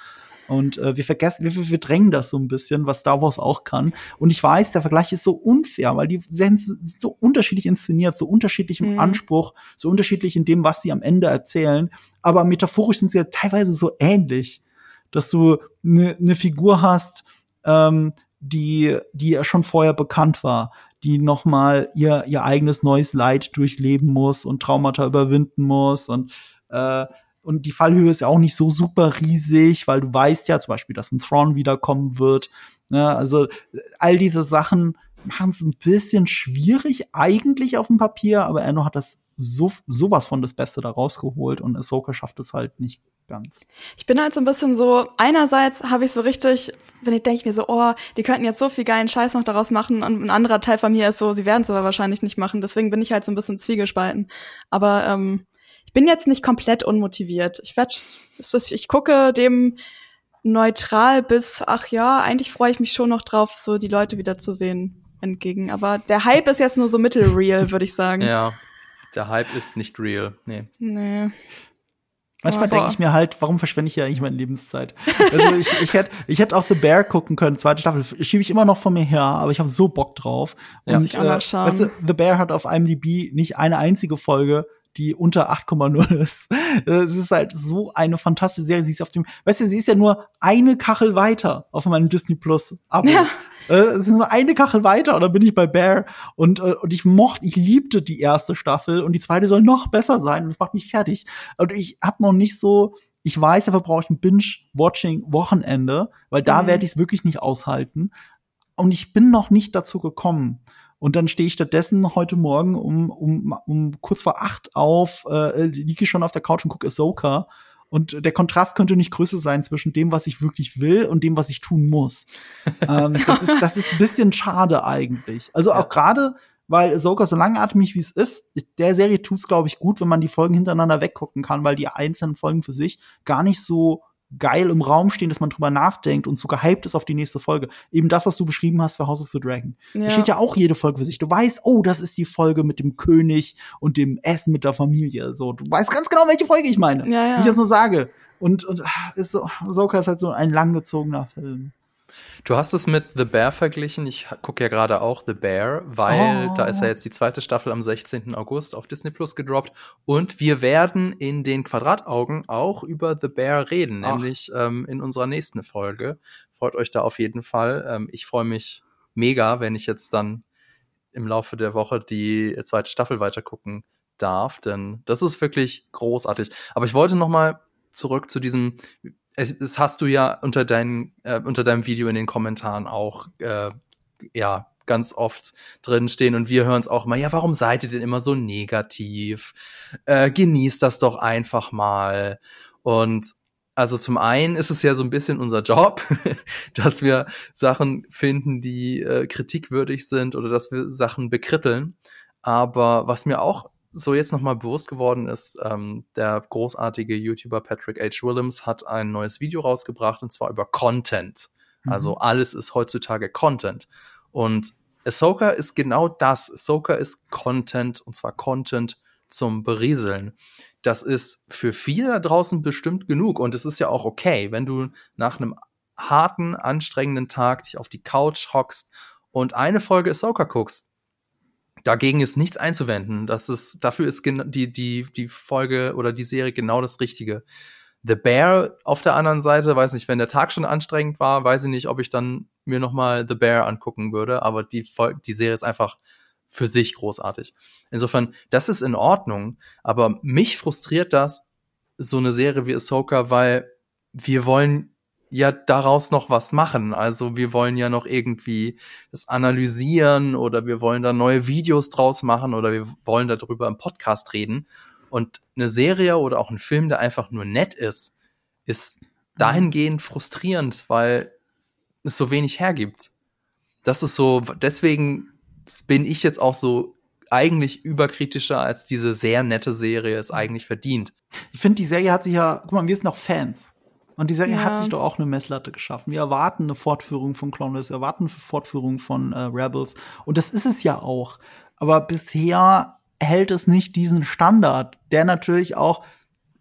Und äh, wir vergessen, wir, wir drängen das so ein bisschen, was Star Wars auch kann. Und ich weiß, der Vergleich ist so unfair, weil die sind so unterschiedlich inszeniert, so unterschiedlich im mhm. Anspruch, so unterschiedlich in dem, was sie am Ende erzählen. Aber metaphorisch sind sie ja teilweise so ähnlich, dass du eine ne Figur hast, ähm, die, die ja schon vorher bekannt war, die noch mal ihr, ihr eigenes neues Leid durchleben muss und Traumata überwinden muss und äh, und die Fallhöhe ist ja auch nicht so super riesig, weil du weißt ja zum Beispiel, dass ein Thrawn wiederkommen wird. Ja, ne? also all diese Sachen machen es ein bisschen schwierig eigentlich auf dem Papier, aber Enno hat das so sowas von das Beste da rausgeholt und Ahsoka schafft es halt nicht ganz. Ich bin halt so ein bisschen so, einerseits habe ich so richtig, wenn ich denke mir so, oh, die könnten jetzt so viel geilen Scheiß noch daraus machen und ein anderer Teil von mir ist so, sie werden es aber wahrscheinlich nicht machen, deswegen bin ich halt so ein bisschen zwiegespalten. Aber ähm, ich bin jetzt nicht komplett unmotiviert. Ich werde, ich gucke dem neutral bis, ach ja, eigentlich freue ich mich schon noch drauf, so die Leute wieder zu sehen entgegen. Aber der Hype ist jetzt nur so mittelreal, würde ich sagen. Ja, der Hype ist nicht real. Nee. Nee. Manchmal denke ich mir halt, warum verschwende ich hier eigentlich meine Lebenszeit? Also ich, ich hätte ich hätte auch The Bear gucken können, zweite Staffel. Schiebe ich immer noch von mir her, aber ich habe so Bock drauf. Und ja, äh, weißt du, The Bear hat auf IMDb nicht eine einzige Folge die unter 8,0 ist. Es ist halt so eine fantastische Serie. Sie ist auf dem, weißt du, sie ist ja nur eine Kachel weiter auf meinem Disney Plus Abo. Ja. Äh, es ist nur eine Kachel weiter und dann bin ich bei Bear und, äh, und ich mochte, ich liebte die erste Staffel und die zweite soll noch besser sein und das macht mich fertig. Und ich habe noch nicht so, ich weiß, dafür brauche ich ein Binge-Watching-Wochenende, weil da mhm. werde ich es wirklich nicht aushalten. Und ich bin noch nicht dazu gekommen. Und dann stehe ich stattdessen heute Morgen um, um, um kurz vor acht auf, äh, liege ich schon auf der Couch und gucke Ahsoka. Und der Kontrast könnte nicht größer sein zwischen dem, was ich wirklich will und dem, was ich tun muss. ähm, das, ist, das ist ein bisschen schade eigentlich. Also auch gerade, weil Ahsoka so langatmig wie es ist, der Serie tut's glaube ich gut, wenn man die Folgen hintereinander weggucken kann, weil die einzelnen Folgen für sich gar nicht so geil im Raum stehen, dass man drüber nachdenkt und so gehypt ist auf die nächste Folge. Eben das, was du beschrieben hast für House of the Dragon. Ja. Da steht ja auch jede Folge für sich. Du weißt, oh, das ist die Folge mit dem König und dem Essen mit der Familie. So, du weißt ganz genau, welche Folge ich meine. Ja, ja. Wie ich das nur sage. Und, und ah, ist so, Ahsoka ist halt so ein langgezogener Film. Du hast es mit The Bear verglichen. Ich gucke ja gerade auch The Bear, weil oh. da ist ja jetzt die zweite Staffel am 16. August auf Disney Plus gedroppt. Und wir werden in den Quadrataugen auch über The Bear reden, Ach. nämlich ähm, in unserer nächsten Folge. Freut euch da auf jeden Fall. Ähm, ich freue mich mega, wenn ich jetzt dann im Laufe der Woche die zweite Staffel weitergucken darf, denn das ist wirklich großartig. Aber ich wollte noch mal zurück zu diesem, es, es hast du ja unter, dein, äh, unter deinem Video in den Kommentaren auch äh, ja ganz oft drin stehen und wir hören es auch immer, ja, warum seid ihr denn immer so negativ? Äh, genießt das doch einfach mal. Und also zum einen ist es ja so ein bisschen unser Job, dass wir Sachen finden, die äh, kritikwürdig sind oder dass wir Sachen bekritteln. Aber was mir auch so jetzt nochmal bewusst geworden ist, ähm, der großartige YouTuber Patrick H. Williams hat ein neues Video rausgebracht und zwar über Content. Mhm. Also alles ist heutzutage Content. Und Ahsoka ist genau das. Ahsoka ist Content und zwar Content zum Berieseln. Das ist für viele da draußen bestimmt genug und es ist ja auch okay, wenn du nach einem harten, anstrengenden Tag dich auf die Couch hockst und eine Folge Ahsoka guckst Dagegen ist nichts einzuwenden. Das ist, dafür ist die, die, die Folge oder die Serie genau das Richtige. The Bear auf der anderen Seite, weiß nicht, wenn der Tag schon anstrengend war, weiß ich nicht, ob ich dann mir nochmal The Bear angucken würde, aber die, die Serie ist einfach für sich großartig. Insofern, das ist in Ordnung, aber mich frustriert das, so eine Serie wie Ahsoka, weil wir wollen ja daraus noch was machen. Also wir wollen ja noch irgendwie das analysieren oder wir wollen da neue Videos draus machen oder wir wollen darüber im Podcast reden. Und eine Serie oder auch ein Film, der einfach nur nett ist, ist dahingehend frustrierend, weil es so wenig hergibt. Das ist so, deswegen bin ich jetzt auch so eigentlich überkritischer, als diese sehr nette Serie es eigentlich verdient. Ich finde, die Serie hat sich ja, guck mal, wir sind noch Fans. Und die Serie ja. hat sich doch auch eine Messlatte geschaffen. Wir erwarten eine Fortführung von Clone Wars, wir erwarten eine Fortführung von äh, Rebels. Und das ist es ja auch. Aber bisher hält es nicht diesen Standard, der natürlich auch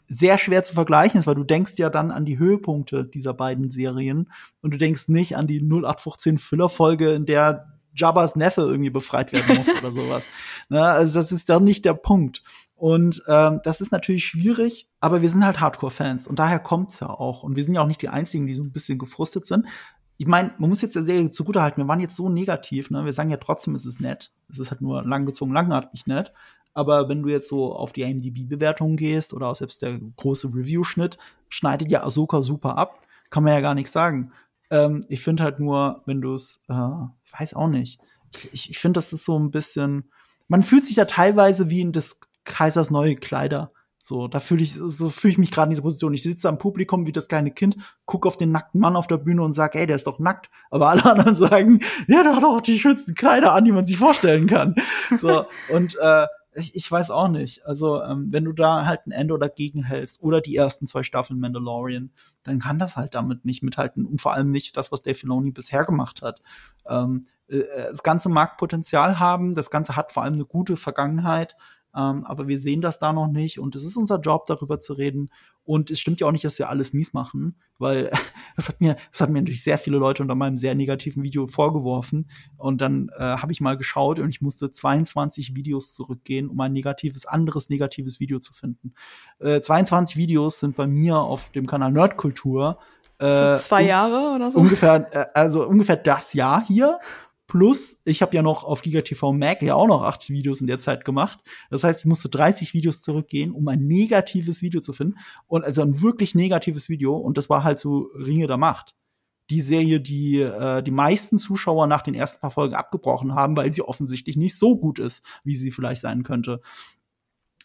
sehr schwer zu vergleichen ist, weil du denkst ja dann an die Höhepunkte dieser beiden Serien und du denkst nicht an die 0815 Füllerfolge, in der Jabba's Neffe irgendwie befreit werden muss oder sowas. Na, ne, also das ist dann nicht der Punkt. Und ähm, das ist natürlich schwierig, aber wir sind halt Hardcore-Fans und daher kommt's ja auch. Und wir sind ja auch nicht die Einzigen, die so ein bisschen gefrustet sind. Ich meine, man muss jetzt der Serie zugutehalten, wir waren jetzt so negativ, ne? Wir sagen ja trotzdem, es ist nett. Es ist halt nur langgezogen, langatmig nett. Aber wenn du jetzt so auf die IMDb-Bewertungen gehst oder auch selbst der große Review-Schnitt, schneidet ja Ahsoka super ab. Kann man ja gar nichts sagen. Ähm, ich finde halt nur, wenn du es, äh, ich weiß auch nicht. Ich, ich, ich finde, das ist so ein bisschen, man fühlt sich da teilweise wie in das Kaisers neue Kleider. So, da fühle ich, so fühle ich mich gerade in dieser Position. Ich sitze am Publikum wie das kleine Kind, gucke auf den nackten Mann auf der Bühne und sage, ey, der ist doch nackt. Aber alle anderen sagen, ja, der hat doch die schönsten Kleider an, die man sich vorstellen kann. So, und äh, ich, ich weiß auch nicht. Also, ähm, wenn du da halt ein Endo dagegen hältst oder die ersten zwei Staffeln Mandalorian, dann kann das halt damit nicht mithalten und vor allem nicht das, was Dave Filoni bisher gemacht hat. Ähm, äh, das Ganze mag Potenzial haben, das Ganze hat vor allem eine gute Vergangenheit, Ähm, aber wir sehen das da noch nicht und es ist unser Job, darüber zu reden. Und es stimmt ja auch nicht, dass wir alles mies machen, weil das hat mir, das hat mir natürlich sehr viele Leute unter meinem sehr negativen Video vorgeworfen. Und dann äh, habe ich mal geschaut und ich musste 22 Videos zurückgehen, um ein negatives, anderes negatives Video zu finden. Äh, 22 Videos sind bei mir auf dem Kanal Nerdkultur. Äh, so zwei Jahre oder so? Ungefähr, äh, also ungefähr das Jahr hier. Plus, ich habe ja noch auf GigaTV Mac ja auch noch acht Videos in der Zeit gemacht. Das heißt, ich musste 30 Videos zurückgehen, um ein negatives Video zu finden. Und also ein wirklich negatives Video. Und das war halt so Ringe der Macht. Die Serie, die äh, die meisten Zuschauer nach den ersten paar Folgen abgebrochen haben, weil sie offensichtlich nicht so gut ist, wie sie vielleicht sein könnte.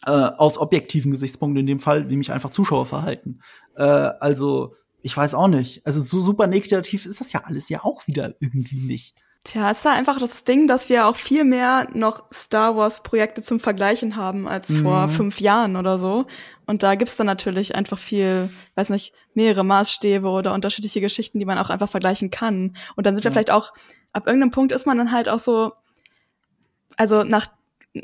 Äh, aus objektiven Gesichtspunkten in dem Fall, nämlich einfach Zuschauerverhalten. Äh, also, ich weiß auch nicht. Also so super negativ ist das ja alles ja auch wieder irgendwie nicht. Tja, ist da einfach das Ding, dass wir auch viel mehr noch Star Wars Projekte zum Vergleichen haben als mhm. vor fünf Jahren oder so. Und da gibt's dann natürlich einfach viel, weiß nicht, mehrere Maßstäbe oder unterschiedliche Geschichten, die man auch einfach vergleichen kann. Und dann sind wir vielleicht auch, ab irgendeinem Punkt ist man dann halt auch so, also nach,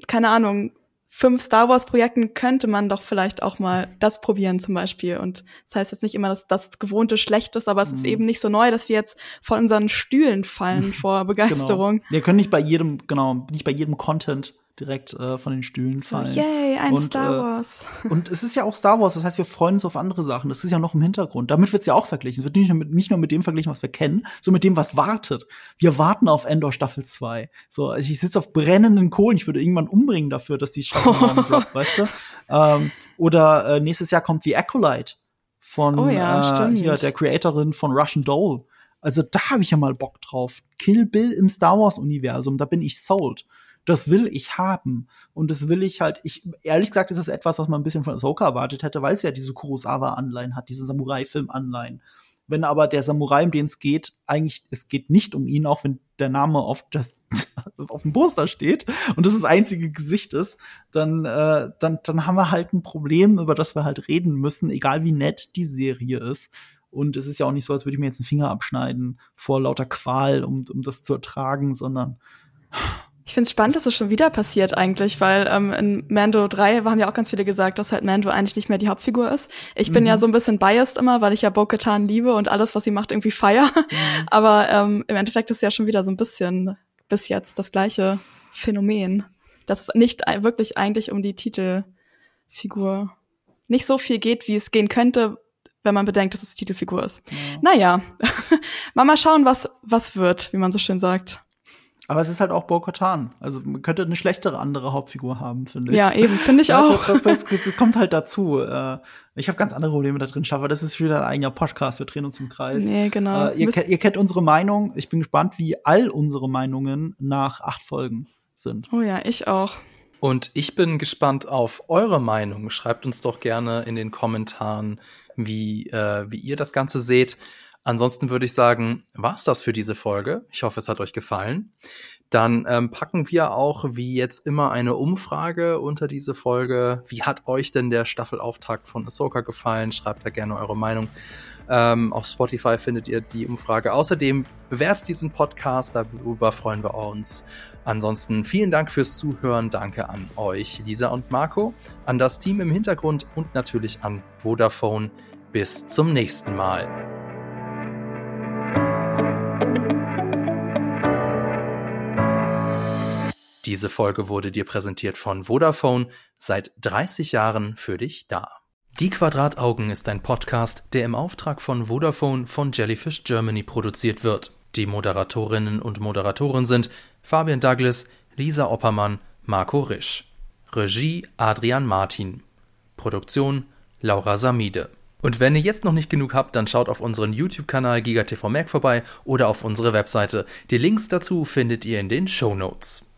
keine Ahnung, fünf Star Wars Projekten könnte man doch vielleicht auch mal das probieren zum Beispiel. Und das heißt jetzt nicht immer, dass das gewohnte schlecht ist, aber es mhm. ist eben nicht so neu, dass wir jetzt von unseren Stühlen fallen vor. Begeisterung. Genau. Wir können nicht bei jedem, genau, nicht bei jedem Content direkt äh, von den Stühlen so, fallen. Yay, ein und, Star äh, Wars. Äh, und es ist ja auch Star Wars, das heißt, wir freuen uns auf andere Sachen. Das ist ja noch im Hintergrund. Damit wird es ja auch verglichen. Es wird nicht nur, mit, nicht nur mit dem verglichen, was wir kennen, sondern mit dem, was wartet. Wir warten auf Endor Staffel 2. So, also ich sitze auf brennenden Kohlen. Ich würde irgendwann umbringen dafür, dass die Staffel droppt, weißt du? Ähm, oder äh, nächstes Jahr kommt die Acolyte von oh ja, äh, hier, der Creatorin von Russian Doll. Also da habe ich ja mal Bock drauf. Kill Bill im Star Wars Universum, da bin ich sold das will ich haben. Und das will ich halt, ich, ehrlich gesagt, ist das etwas, was man ein bisschen von Ahsoka erwartet hätte, weil es ja diese Kurosawa-Anleihen hat, diese Samurai-Film-Anleihen. Wenn aber der Samurai, um den es geht, eigentlich, es geht nicht um ihn, auch wenn der Name auf das, auf dem Poster steht und das das einzige Gesicht ist, dann, äh, dann, dann haben wir halt ein Problem, über das wir halt reden müssen, egal wie nett die Serie ist. Und es ist ja auch nicht so, als würde ich mir jetzt einen Finger abschneiden vor lauter Qual, um, um das zu ertragen, sondern ich finde es spannend, dass es das schon wieder passiert eigentlich, weil ähm, in Mando 3 haben ja auch ganz viele gesagt, dass halt Mando eigentlich nicht mehr die Hauptfigur ist. Ich mhm. bin ja mhm. so ein bisschen biased immer, weil ich ja Bo-Katan liebe und alles, was sie macht, irgendwie feier. Mhm. Aber ähm, im Endeffekt ist ja schon wieder so ein bisschen bis jetzt das gleiche Phänomen, dass es nicht wirklich eigentlich um die Titelfigur nicht so viel geht, wie es gehen könnte, wenn man bedenkt, dass es die Titelfigur ist. Ja. Naja, mal mal schauen, was, was wird, wie man so schön sagt. Aber es ist halt auch Bo-Katan. Also man könnte eine schlechtere andere Hauptfigur haben, finde ich. Ja, eben, finde ich auch. Das, das, das, das, kommt halt dazu. Äh, ich habe ganz andere Probleme da drin, aber das ist wieder ein eigener Podcast. Wir drehen uns im Kreis. Nee, genau. Äh, ihr, ihr kennt unsere Meinung. Ich bin gespannt, wie all unsere Meinungen nach acht Folgen sind. Oh ja, ich auch. Und ich bin gespannt auf eure Meinung. Schreibt uns doch gerne in den Kommentaren, wie, äh, wie ihr das Ganze seht. Ansonsten würde ich sagen, war's das für diese Folge. Ich hoffe, es hat euch gefallen. Dann ähm, packen wir auch wie jetzt immer eine Umfrage unter diese Folge. Wie hat euch denn der Staffelauftakt von Ahsoka gefallen? Schreibt da gerne eure Meinung. Ähm, auf Spotify findet ihr die Umfrage. Außerdem bewertet diesen Podcast, darüber freuen wir uns. Ansonsten vielen Dank fürs Zuhören. Danke an euch, Lisa und Marco, an das Team im Hintergrund und natürlich an Vodafone. Bis zum nächsten Mal. Diese Folge wurde dir präsentiert von Vodafone, seit 30 Jahren für dich da. Die Quadrataugen ist ein Podcast, der im Auftrag von Vodafone von Jellyfish Germany produziert wird. Die Moderatorinnen und Moderatoren sind Fabian Douglas, Lisa Oppermann, Marco Risch. Regie Adrian Martin. Produktion Laura Samide. Und wenn ihr jetzt noch nicht genug habt, dann schaut auf unseren YouTube-Kanal GigaTV Mac vorbei oder auf unsere Webseite. Die Links dazu findet ihr in den Show Notes.